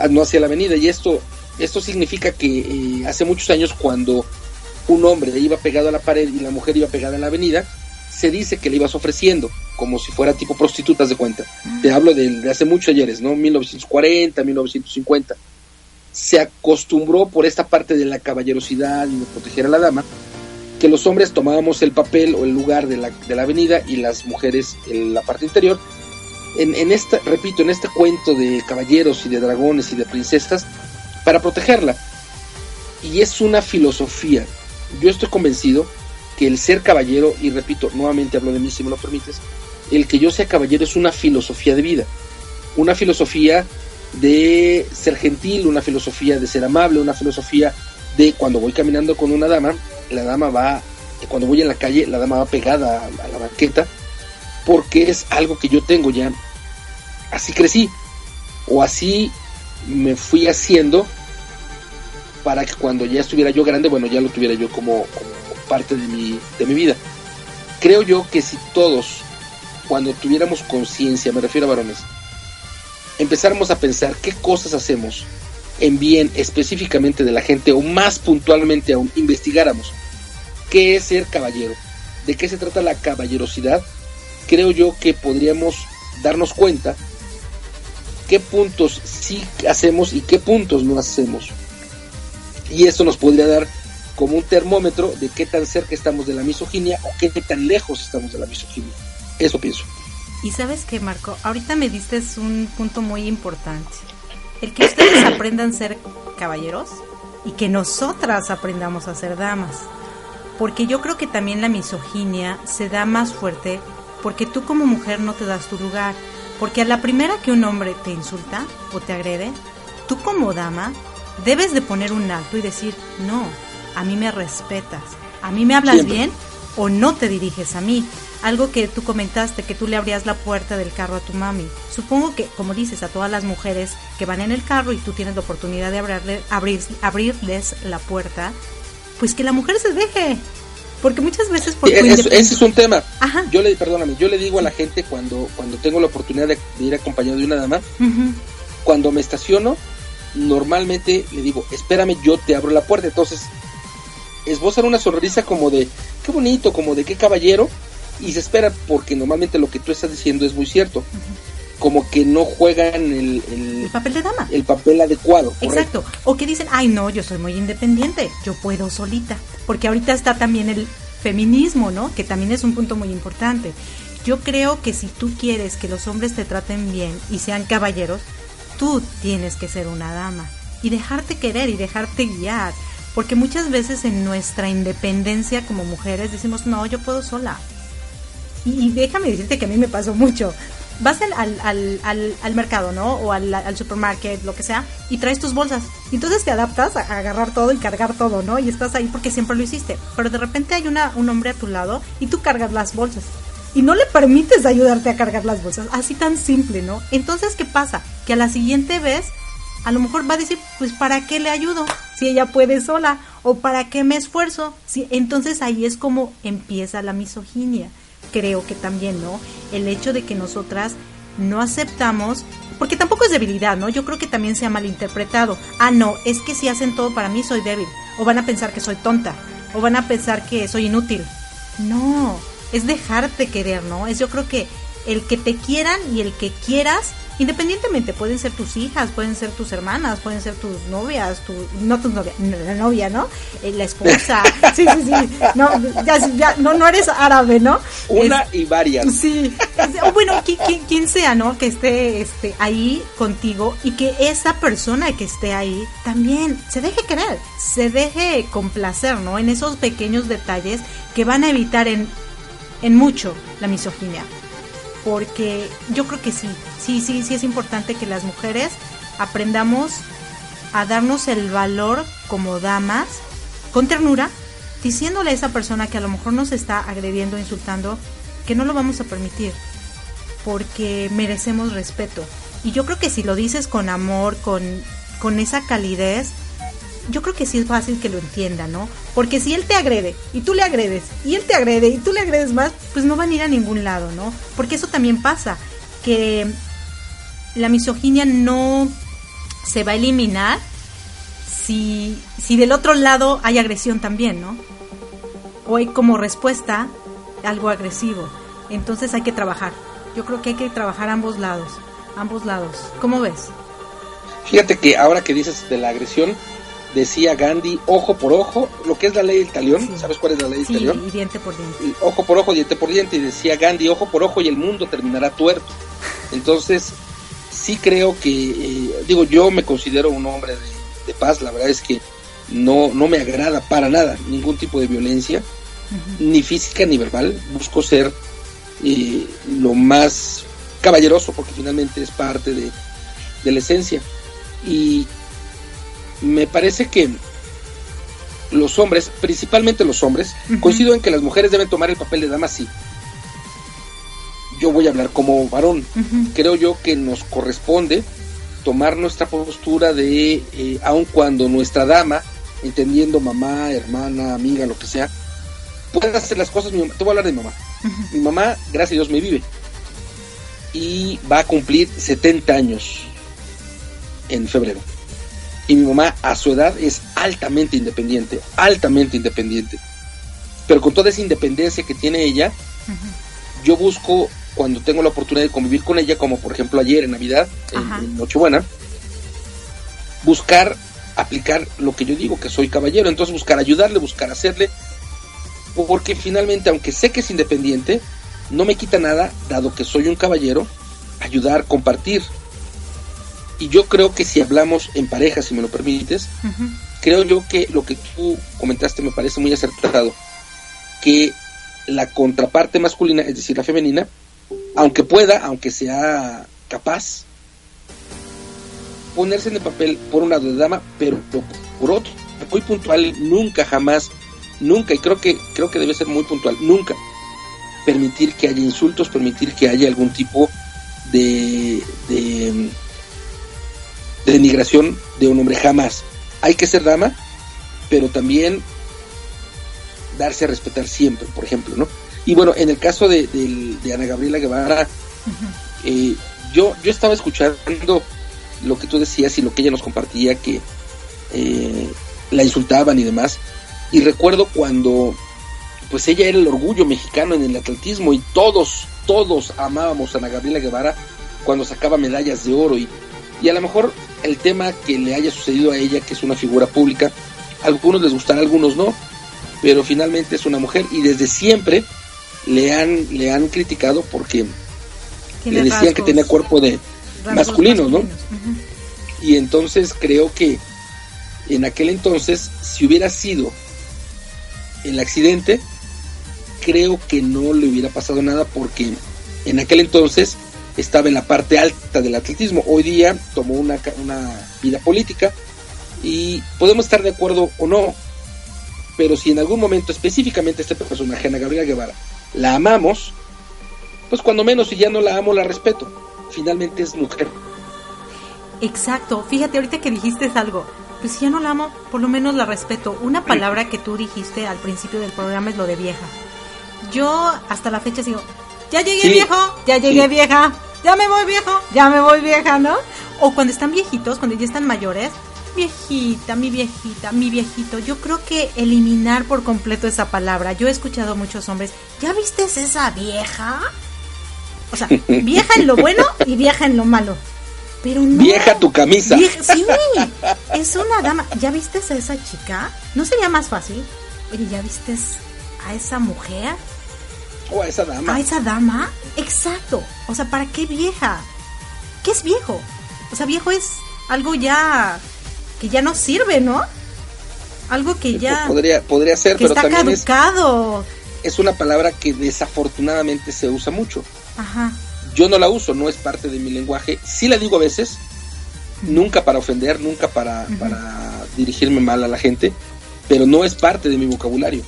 Ah, no hacia la avenida. Y esto, esto significa que eh, hace muchos años cuando un hombre iba pegado a la pared y la mujer iba pegada en la avenida, se dice que le ibas ofreciendo, como si fuera tipo prostitutas de cuenta. Te hablo de, hace muchos ayeres, ¿no? 1940, 1950. Se acostumbró por esta parte de la caballerosidad y de proteger a la dama, que los hombres tomábamos el papel o el lugar de la, de la avenida y las mujeres en la parte interior. En, esta, repito, en este cuento de caballeros y de dragones y de princesas, para protegerla. Y es una filosofía. Yo estoy convencido que el ser caballero, y repito, nuevamente hablo de mí si me lo permites, el que yo sea caballero es una filosofía de vida, una filosofía de ser gentil, una filosofía de ser amable, una filosofía de cuando voy caminando con una dama, la dama va, cuando voy en la calle, la dama va pegada a, la banqueta, porque es algo que yo tengo ya. Así crecí, o así me fui haciendo para que cuando ya estuviera yo grande, bueno, ya lo tuviera yo como, parte de mi, de mi vida. Creo yo que si todos, cuando tuviéramos conciencia, me refiero a varones, empezáramos a pensar qué cosas hacemos en bien específicamente de la gente o más puntualmente aún investigáramos qué es ser caballero, de qué se trata la caballerosidad, creo yo que podríamos darnos cuenta qué puntos sí hacemos y qué puntos no hacemos. Y eso nos podría dar como un termómetro de qué tan cerca estamos de la misoginia o qué tan lejos estamos de la misoginia. Eso pienso. Y sabes qué, Marco, ahorita me diste un punto muy importante. El que ustedes aprendan a ser caballeros y que nosotras aprendamos a ser damas. Porque yo creo que también la misoginia se da más fuerte porque tú como mujer no te das tu lugar. Porque a la primera que un hombre te insulta o te agrede, tú como dama debes de poner un alto y decir, no, a mí me respetas, a mí me hablas bien o no te diriges a mí. Algo que tú comentaste, que tú le abrías la puerta del carro a tu mami. Supongo que, como dices, a todas las mujeres que van en el carro y tú tienes la oportunidad de abrirle, abrir, abrirles la puerta, pues que la mujer se deje. Porque muchas veces... Por ese es un tema. Yo le, perdóname, yo le digo a la gente cuando, cuando tengo la oportunidad de, ir acompañado de una dama, cuando me estaciono, normalmente le digo, espérame, yo te abro la puerta. Entonces, esbozan una sonrisa como de qué bonito, como de qué caballero, y se espera porque normalmente lo que tú estás diciendo es muy cierto. Como que no juegan el, el, papel de dama. El papel adecuado. Exacto. O que dicen, ay no, yo soy muy independiente, yo puedo solita. Porque ahorita está también el feminismo, ¿no? Que también es un punto muy importante. Yo creo que si tú quieres que los hombres te traten bien y sean caballeros, tú tienes que ser una dama y dejarte querer y dejarte guiar porque muchas veces en nuestra independencia como mujeres decimos, no, yo puedo sola. Y, déjame decirte que a mí me pasó mucho. Vas al, al, al, al mercado, ¿no? O al, al supermarket, lo que sea, y traes tus bolsas. Y entonces te adaptas a agarrar todo y cargar todo, ¿no? Y estás ahí porque siempre lo hiciste. Pero de repente hay una, un hombre a tu lado y tú cargas las bolsas y no le permites ayudarte a cargar las bolsas. Así tan simple, ¿no? Entonces, ¿qué pasa? Que a la siguiente vez a lo mejor va a decir, pues ¿para qué le ayudo si ella puede sola? ¿O para qué me esfuerzo? Si, entonces ahí es como empieza la misoginia. Creo que también, ¿no? El hecho de que nosotras no aceptamos, porque tampoco es debilidad, ¿no? Yo creo que también se ha malinterpretado. Ah, no, es que si hacen todo para mí soy débil. O van a pensar que soy tonta. O van a pensar que soy inútil. No, es dejarte querer, ¿no? Es yo creo que el que te quieran y el que quieras, independientemente, pueden ser tus hijas, pueden ser tus hermanas, pueden ser tus novias, tu, no tus novias, la novia, ¿no? Eh, la esposa, <laughs> sí, sí, sí, no, ya, ya, no, no eres árabe, ¿no? Una y varias. Sí, bueno, quien, quien, sea, ¿no? Que esté este, ahí contigo y que esa persona que esté ahí también se deje querer, se deje complacer, ¿no? En esos pequeños detalles que van a evitar en, en mucho la misoginia porque yo creo que sí, sí, sí, sí es importante que las mujeres aprendamos a darnos el valor como damas, con ternura, diciéndole a esa persona que a lo mejor nos está agrediendo, insultando, que no lo vamos a permitir, porque merecemos respeto. Y yo creo que si lo dices con amor, con, con esa calidez, yo creo que sí es fácil que lo entienda, ¿no? Porque si él te agrede y tú le agredes y él te agrede y tú le agredes más, pues no van a ir a ningún lado, ¿no? Porque eso también pasa, que la misoginia no se va a eliminar si, si del otro lado hay agresión también, ¿no? O hay como respuesta algo agresivo. Entonces hay que trabajar. Yo creo que hay que trabajar ambos lados, ambos lados. ¿Cómo ves? Fíjate que ahora que dices de la agresión, decía Gandhi, ojo por ojo, lo que es la ley del talión, ¿sabes cuál es la ley del sí, talión? Y diente por diente. Ojo por ojo, diente por diente, y decía Gandhi, ojo por ojo y el mundo terminará tuerto. Entonces, sí creo que, eh, digo, yo me considero un hombre de, de, paz, la verdad es que no, no me agrada para nada ningún tipo de violencia, uh -huh. ni física ni verbal, busco ser eh, lo más caballeroso, porque finalmente es parte de, de la esencia. Y me parece que los hombres, principalmente los hombres, uh -huh. coincido en que las mujeres deben tomar el papel de dama, sí. Yo voy a hablar como varón. Uh -huh. Creo yo que nos corresponde tomar nuestra postura de, eh, aun cuando nuestra dama, entendiendo mamá, hermana, amiga, lo que sea, pueda hacer las cosas. Mi, te voy a hablar de mi mamá. Uh -huh. Mi mamá, gracias a Dios, me vive. Y va a cumplir 70 años en febrero y mi mamá a su edad es altamente independiente, altamente independiente. Pero con toda esa independencia que tiene ella, uh -huh. yo busco cuando tengo la oportunidad de convivir con ella, como por ejemplo ayer en Navidad, en, en, Nochebuena, buscar aplicar lo que yo digo, que soy caballero, entonces buscar ayudarle, buscar hacerle, porque finalmente, aunque sé que es independiente, no me quita nada, dado que soy un caballero, ayudar, compartir, y yo creo que si hablamos en pareja, si me lo permites, uh -huh. creo yo que lo que tú comentaste me parece muy acertado, que la contraparte masculina, es decir, la femenina, aunque pueda, aunque sea capaz, ponerse en el papel por un lado de dama, pero por otro, muy puntual, nunca, jamás, nunca, y creo que, creo que debe ser muy puntual, nunca permitir que haya insultos, permitir que haya algún tipo de, de de denigración de un hombre jamás. Hay que ser dama, pero también darse a respetar siempre, por ejemplo, ¿no? Y bueno, en el caso de, de, de Ana Gabriela Guevara, uh -huh. eh, yo, yo estaba escuchando lo que tú decías y lo que ella nos compartía, que eh, la insultaban y demás, y recuerdo cuando pues ella era el orgullo mexicano en el atletismo y todos, todos amábamos a Ana Gabriela Guevara cuando sacaba medallas de oro y y a lo mejor el tema que le haya sucedido a ella, que es una figura pública, a algunos les gustará, a algunos no, pero finalmente es una mujer y desde siempre le han, le han criticado porque le decían rasgos, que tenía cuerpo de masculino, ¿no? Uh -huh. Y entonces creo que en aquel entonces, si hubiera sido el accidente, creo que no le hubiera pasado nada porque en aquel entonces estaba en la parte alta del atletismo. Hoy día tomó una, una vida política y podemos estar de acuerdo o no, pero si en algún momento específicamente este personaje, Ana Gabriela Guevara, la amamos, pues cuando menos si ya no la amo, la respeto. Finalmente es mujer. Exacto, fíjate ahorita que dijiste algo, pues si ya no la amo, por lo menos la respeto. Una palabra que tú dijiste al principio del programa es lo de vieja. Yo hasta la fecha sigo, ya llegué sí, viejo, ya llegué sí. vieja, ya me voy viejo, ya me voy vieja, ¿no? O cuando están viejitos, cuando ya están mayores, Viejita, mi viejita, mi viejito, yo creo que eliminar por completo esa palabra. Yo he escuchado a muchos hombres, ¿ya viste esa vieja? O sea, <laughs> vieja en lo bueno y vieja en lo malo. Pero no. Vieja tu camisa. sí, es una dama. ¿Ya viste a esa chica? ¿No sería más fácil? Oye, ¿ya viste a esa mujer? O a esa dama. A esa dama. Exacto. O sea, ¿para qué vieja? ¿Qué es viejo? O sea, viejo es algo ya que ya no sirve, ¿no? Algo que ya podría podría ser, pero está también caducado. Es, es una palabra que desafortunadamente se usa mucho. Ajá. Yo no la uso, no es parte de mi lenguaje. Sí la digo a veces, nunca para ofender, nunca para, para dirigirme mal a la gente, pero no es parte de mi vocabulario.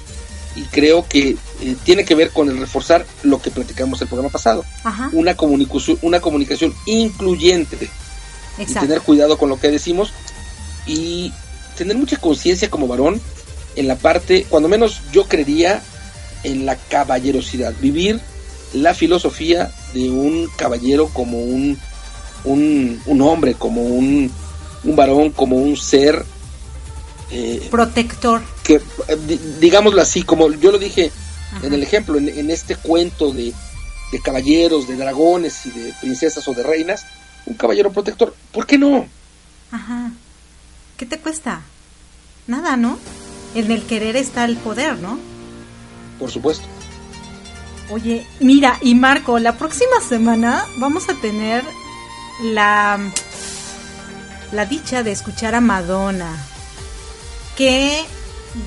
Y creo que eh, tiene que ver con el reforzar lo que platicamos el programa pasado. Ajá. Una comunicación, una comunicación incluyente. Y tener cuidado con lo que decimos y tener mucha conciencia como varón en la parte, cuando menos yo creería en la caballerosidad, vivir la filosofía de un caballero como un, un, un hombre, como un, un varón, como un ser eh, Protector. que, eh, di- digámoslo así, como yo lo dije en el ejemplo, en, en este cuento de, de caballeros, de dragones y de princesas o de reinas, un caballero protector, ¿por qué no? Ajá. ¿Qué te cuesta? Nada, ¿no? En el querer está el poder, ¿no? Por supuesto. Oye, mira, y Marco, la próxima semana vamos a tener la, la dicha de escuchar a Madonna. Qué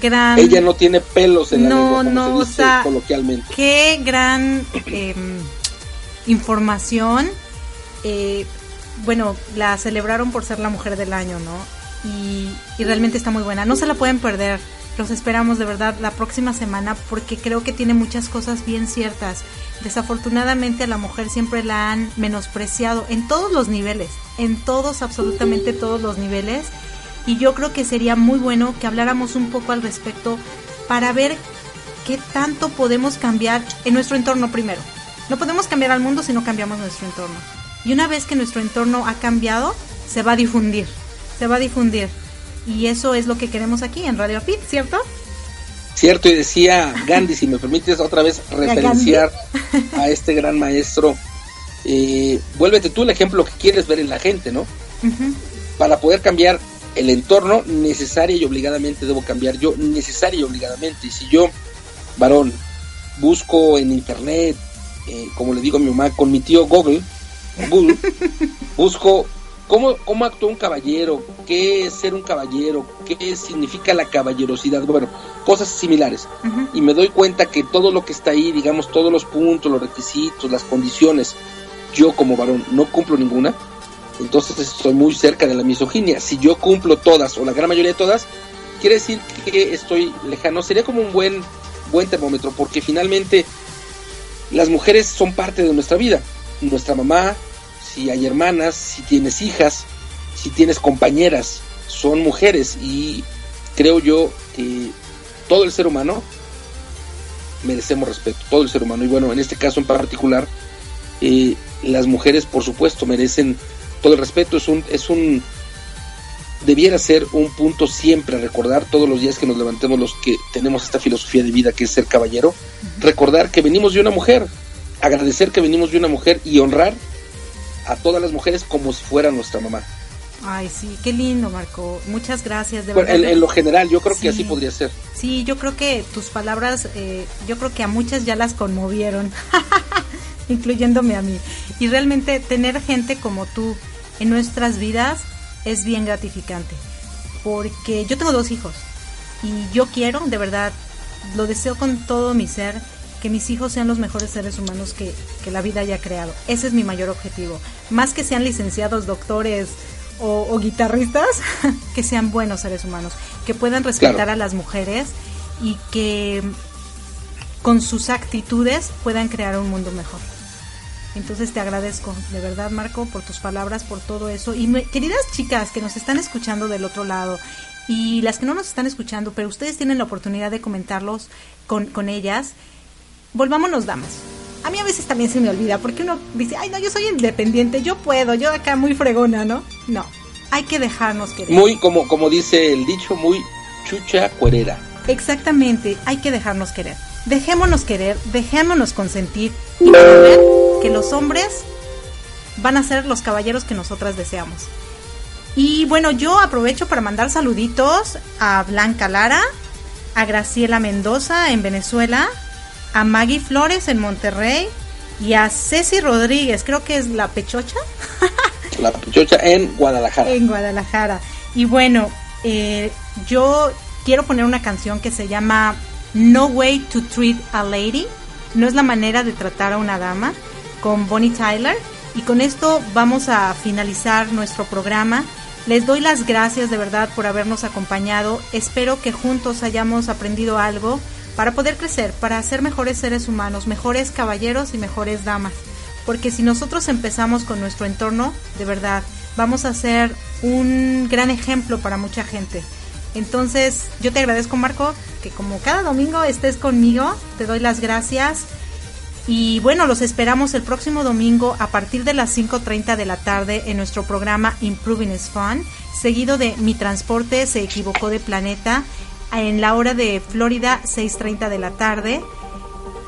gran... Ella no tiene pelos en la No, lengua, como no, se o dice sea, coloquialmente. Qué gran em, información. Eh, bueno, la celebraron por ser la mujer del año, ¿no? Y, y realmente está muy buena. No se la pueden perder. Los esperamos de verdad la próxima semana porque creo que tiene muchas cosas bien ciertas. Desafortunadamente a la mujer siempre la han menospreciado en todos los niveles, en todos, absolutamente todos los niveles. Y yo creo que sería muy bueno que habláramos un poco al respecto para ver qué tanto podemos cambiar en nuestro entorno primero. No podemos cambiar al mundo si no cambiamos nuestro entorno. Y una vez que nuestro entorno ha cambiado, se va a difundir. Se va a difundir. Y eso es lo que queremos aquí en Radio Pit, ¿cierto? Cierto, y decía Gandhi, si me permites otra vez <laughs> referenciar a este gran maestro, eh, vuélvete tú el ejemplo que quieres ver en la gente, ¿no? Para poder cambiar el entorno, necesaria y obligadamente debo cambiar yo, necesaria y obligadamente. Y si yo, varón, busco en internet, eh, como le digo a mi mamá, con mi tío Google, Google <laughs> busco cómo, cómo actúa un caballero, qué es ser un caballero, qué significa la caballerosidad, bueno, cosas similares. Y me doy cuenta que todo lo que está ahí, digamos, todos los puntos, los requisitos, las condiciones, yo como varón no cumplo ninguna, entonces estoy muy cerca de la misoginia. Si yo cumplo todas, o la gran mayoría de todas, quiere decir que estoy lejano. Sería como un buen, buen termómetro, porque finalmente las mujeres son parte de nuestra vida. Nuestra mamá, si hay hermanas, si tienes hijas, si tienes compañeras, son mujeres y creo yo que todo el ser humano merecemos respeto, todo el ser humano. Y bueno, en este caso en particular, eh, las mujeres por supuesto merecen todo el respeto. Es un, es un, debiera ser un punto siempre a recordar todos los días que nos levantemos los que tenemos esta filosofía de vida que es ser caballero, recordar que venimos de una mujer, agradecer que venimos de una mujer y honrar a todas las mujeres como si fuera nuestra mamá. Ay, sí, qué lindo, Marco. Muchas gracias, de Bueno, verdad. en, en lo general, yo creo Sí. que así podría ser. Sí, yo creo que tus palabras, eh, yo creo que a muchas ya las conmovieron, <laughs> incluyéndome a mí. Y realmente tener gente como tú en nuestras vidas es bien gratificante, porque yo tengo dos hijos y yo quiero, de verdad, lo deseo con todo mi ser, que mis hijos sean los mejores seres humanos que, que la vida haya creado. Ese es mi mayor objetivo. Más que sean licenciados, doctores o, o guitarristas, <laughs> que sean buenos seres humanos, que puedan respetar Claro. a las mujeres y que con sus actitudes puedan crear un mundo mejor. Entonces te agradezco, de verdad Marco, por tus palabras, por todo eso. Y me- queridas chicas que nos están escuchando del otro lado y las que no nos están escuchando, pero ustedes tienen la oportunidad de comentarlos con, con ellas, volvámonos damas. A mí a veces también se me olvida porque uno dice, ay no, yo soy independiente, yo puedo, yo acá muy fregona, ¿no? No, hay que dejarnos querer. Muy, como, como dice el dicho, muy chucha cuerera. Exactamente, hay que dejarnos querer. Dejémonos querer, dejémonos consentir y que los hombres van a ser los caballeros que nosotras deseamos. Y bueno, yo aprovecho para mandar saluditos a Blanca Lara, a Graciela Mendoza en Venezuela, a Maggie Flores en Monterrey y a Ceci Rodríguez, creo que es la Pechocha. <laughs> la Pechocha en Guadalajara. En Guadalajara. Y bueno, eh, yo quiero poner una canción que se llama No Way to Treat a Lady. No es la manera de tratar a una dama con Bonnie Tyler. Y con esto vamos a finalizar nuestro programa. Les doy las gracias de verdad por habernos acompañado. Espero que juntos hayamos aprendido algo para poder crecer, para ser mejores seres humanos, mejores caballeros y mejores damas. Porque si nosotros empezamos con nuestro entorno, de verdad, vamos a ser un gran ejemplo para mucha gente. Entonces, yo te agradezco, Marco, que como cada domingo estés conmigo, te doy las gracias. Y bueno, los esperamos el próximo domingo a partir de las 5.30 de la tarde en nuestro programa Improving is Fun, seguido de Mi Transporte se equivocó de planeta en la hora de Florida 6.30 de la tarde.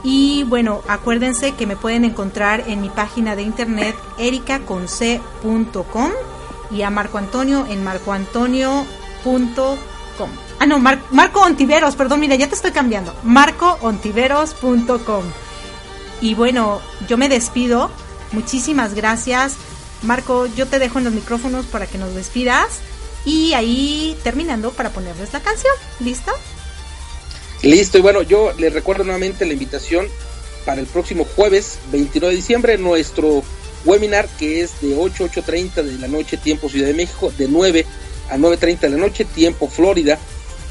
Y bueno, acuérdense que me pueden encontrar en mi página de internet ericaconc.com y a Marco Antonio en marcoantonio.com. Ah, no, Marco Ontiveros, perdón, mira, ya te estoy cambiando. marcoontiveros.com. Y bueno, yo me despido. Muchísimas gracias. Marco, yo te dejo en los micrófonos para que nos despidas. Y ahí terminando para ponerles la canción. ¿Listo? Listo, y bueno, yo les recuerdo nuevamente la invitación para el próximo jueves 29 de diciembre, nuestro webinar que es de 8 a 8.30 de la noche, tiempo Ciudad de México, de 9 a 9.30 de la noche, tiempo Florida.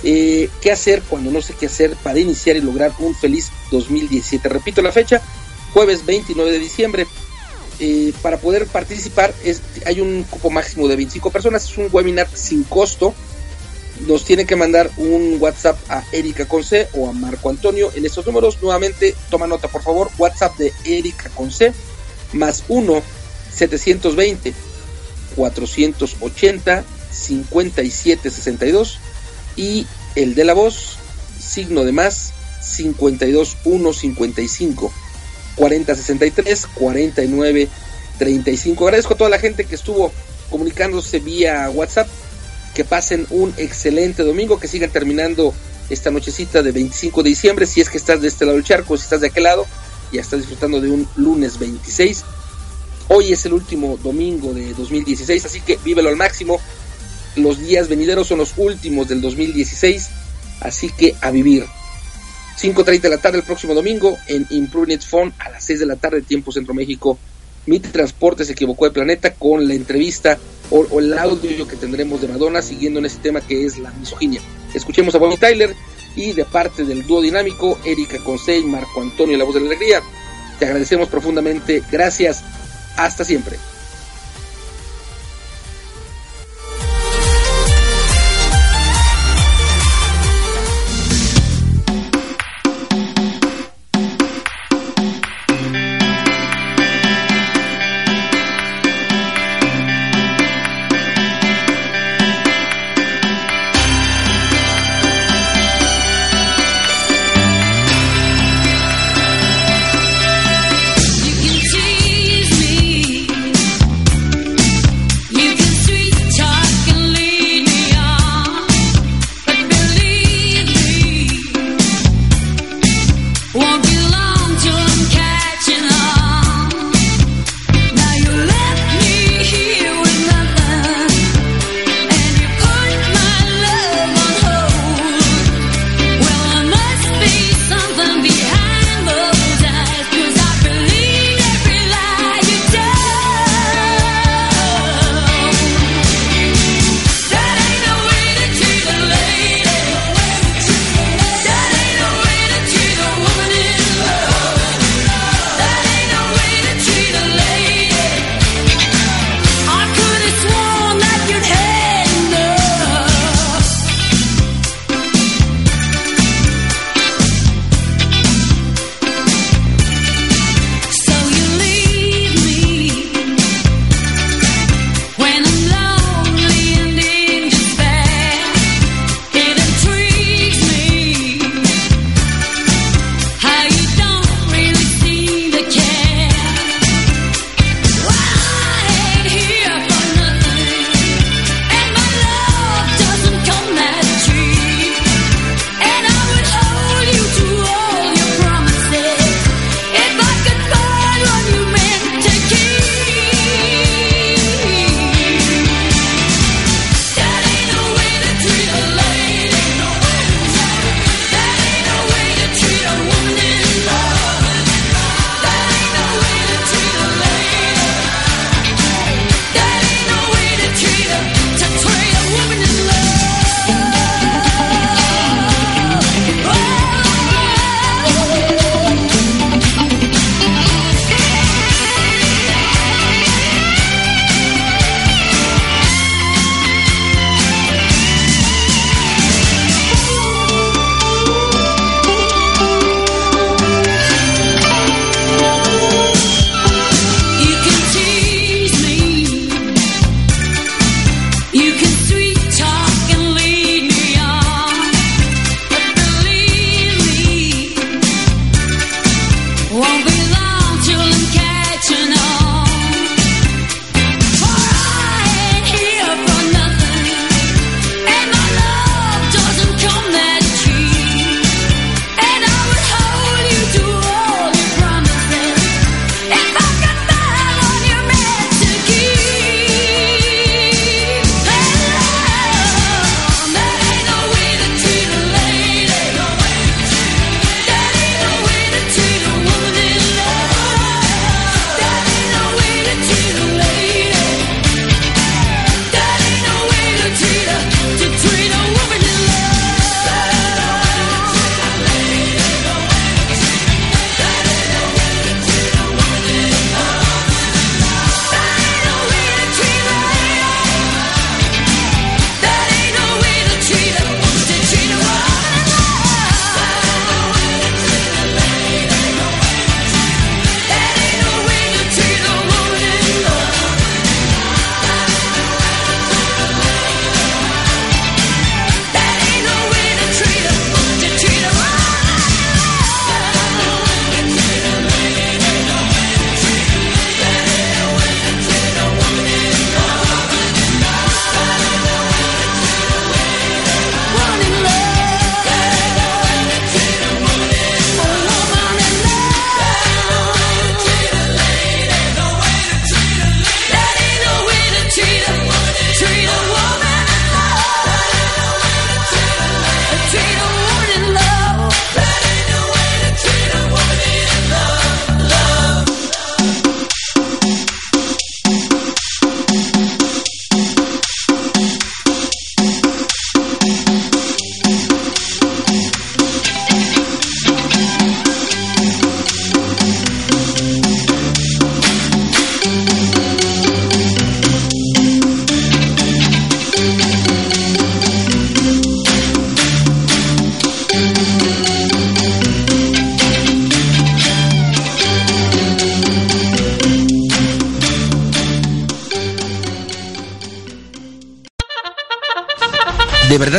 Eh, ¿Qué hacer cuando no sé qué hacer para iniciar y lograr un feliz 2017? Repito la fecha, jueves 29 de diciembre. Eh, para poder participar hay un cupo máximo de 25 personas, es un webinar sin costo. Nos tiene que mandar un WhatsApp a Erika Conce o a Marco Antonio en estos números. Nuevamente, toma nota por favor, WhatsApp de Erika Conce más 1 720 480 5762 y el de la voz, signo de más 52 155 4063 49 35. Agradezco a toda la gente que estuvo comunicándose vía WhatsApp. Que pasen un excelente domingo, que sigan terminando esta nochecita de 25 de diciembre. Si es que estás de este lado del charco, si estás de aquel lado, ya estás disfrutando de un lunes 26. Hoy es el último domingo de 2016, así que vívelo al máximo. Los días venideros son los últimos del 2016, así que a vivir. 5.30 de la tarde el próximo domingo en Improving Phone a las 6 de la tarde, tiempo Centro México. Mi transporte se equivocó de planeta con la entrevista o, el audio que tendremos de Madonna siguiendo en ese tema que es la misoginia. Escuchemos a Bonnie Tyler y de parte del dúo dinámico, Erika Consey, Marco Antonio, la voz de la alegría. Te agradecemos profundamente. Gracias. Hasta siempre.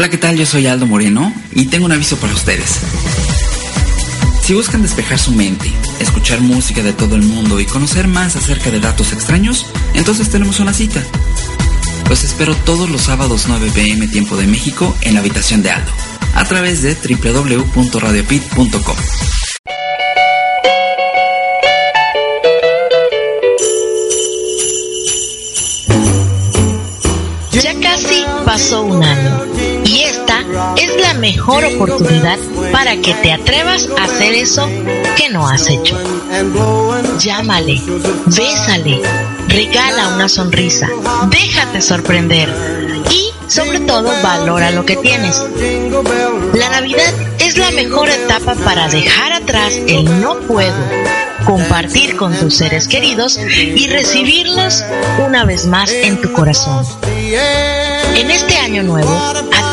Hola, ¿qué tal? Yo soy Aldo Moreno y tengo un aviso para ustedes. Si buscan despejar su mente, escuchar música de todo el mundo y conocer más acerca de datos extraños, entonces tenemos una cita. Los espero todos los sábados 9 pm tiempo de México en la habitación de Aldo, a través de www.radiopit.com. Ya casi pasó un año es la mejor oportunidad para que te atrevas a hacer eso que no has hecho. Llámale, bésale, regala una sonrisa, déjate sorprender y sobre todo valora lo que tienes. La Navidad es la mejor etapa para dejar atrás el no puedo, compartir con tus seres queridos y recibirlos una vez más en tu corazón. En este año nuevo,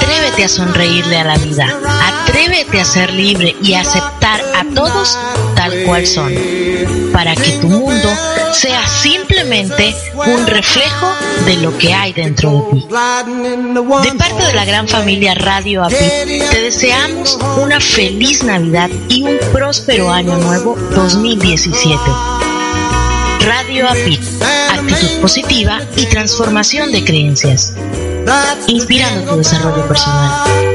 atrévete a sonreírle a la vida, atrévete a ser libre y a aceptar a todos tal cual son, para que tu mundo sea simplemente un reflejo de lo que hay dentro de ti. De parte de la gran familia Radio API, te deseamos una feliz Navidad y un próspero año nuevo 2017. Radio API, actitud positiva y transformación de creencias, inspirando tu desarrollo personal.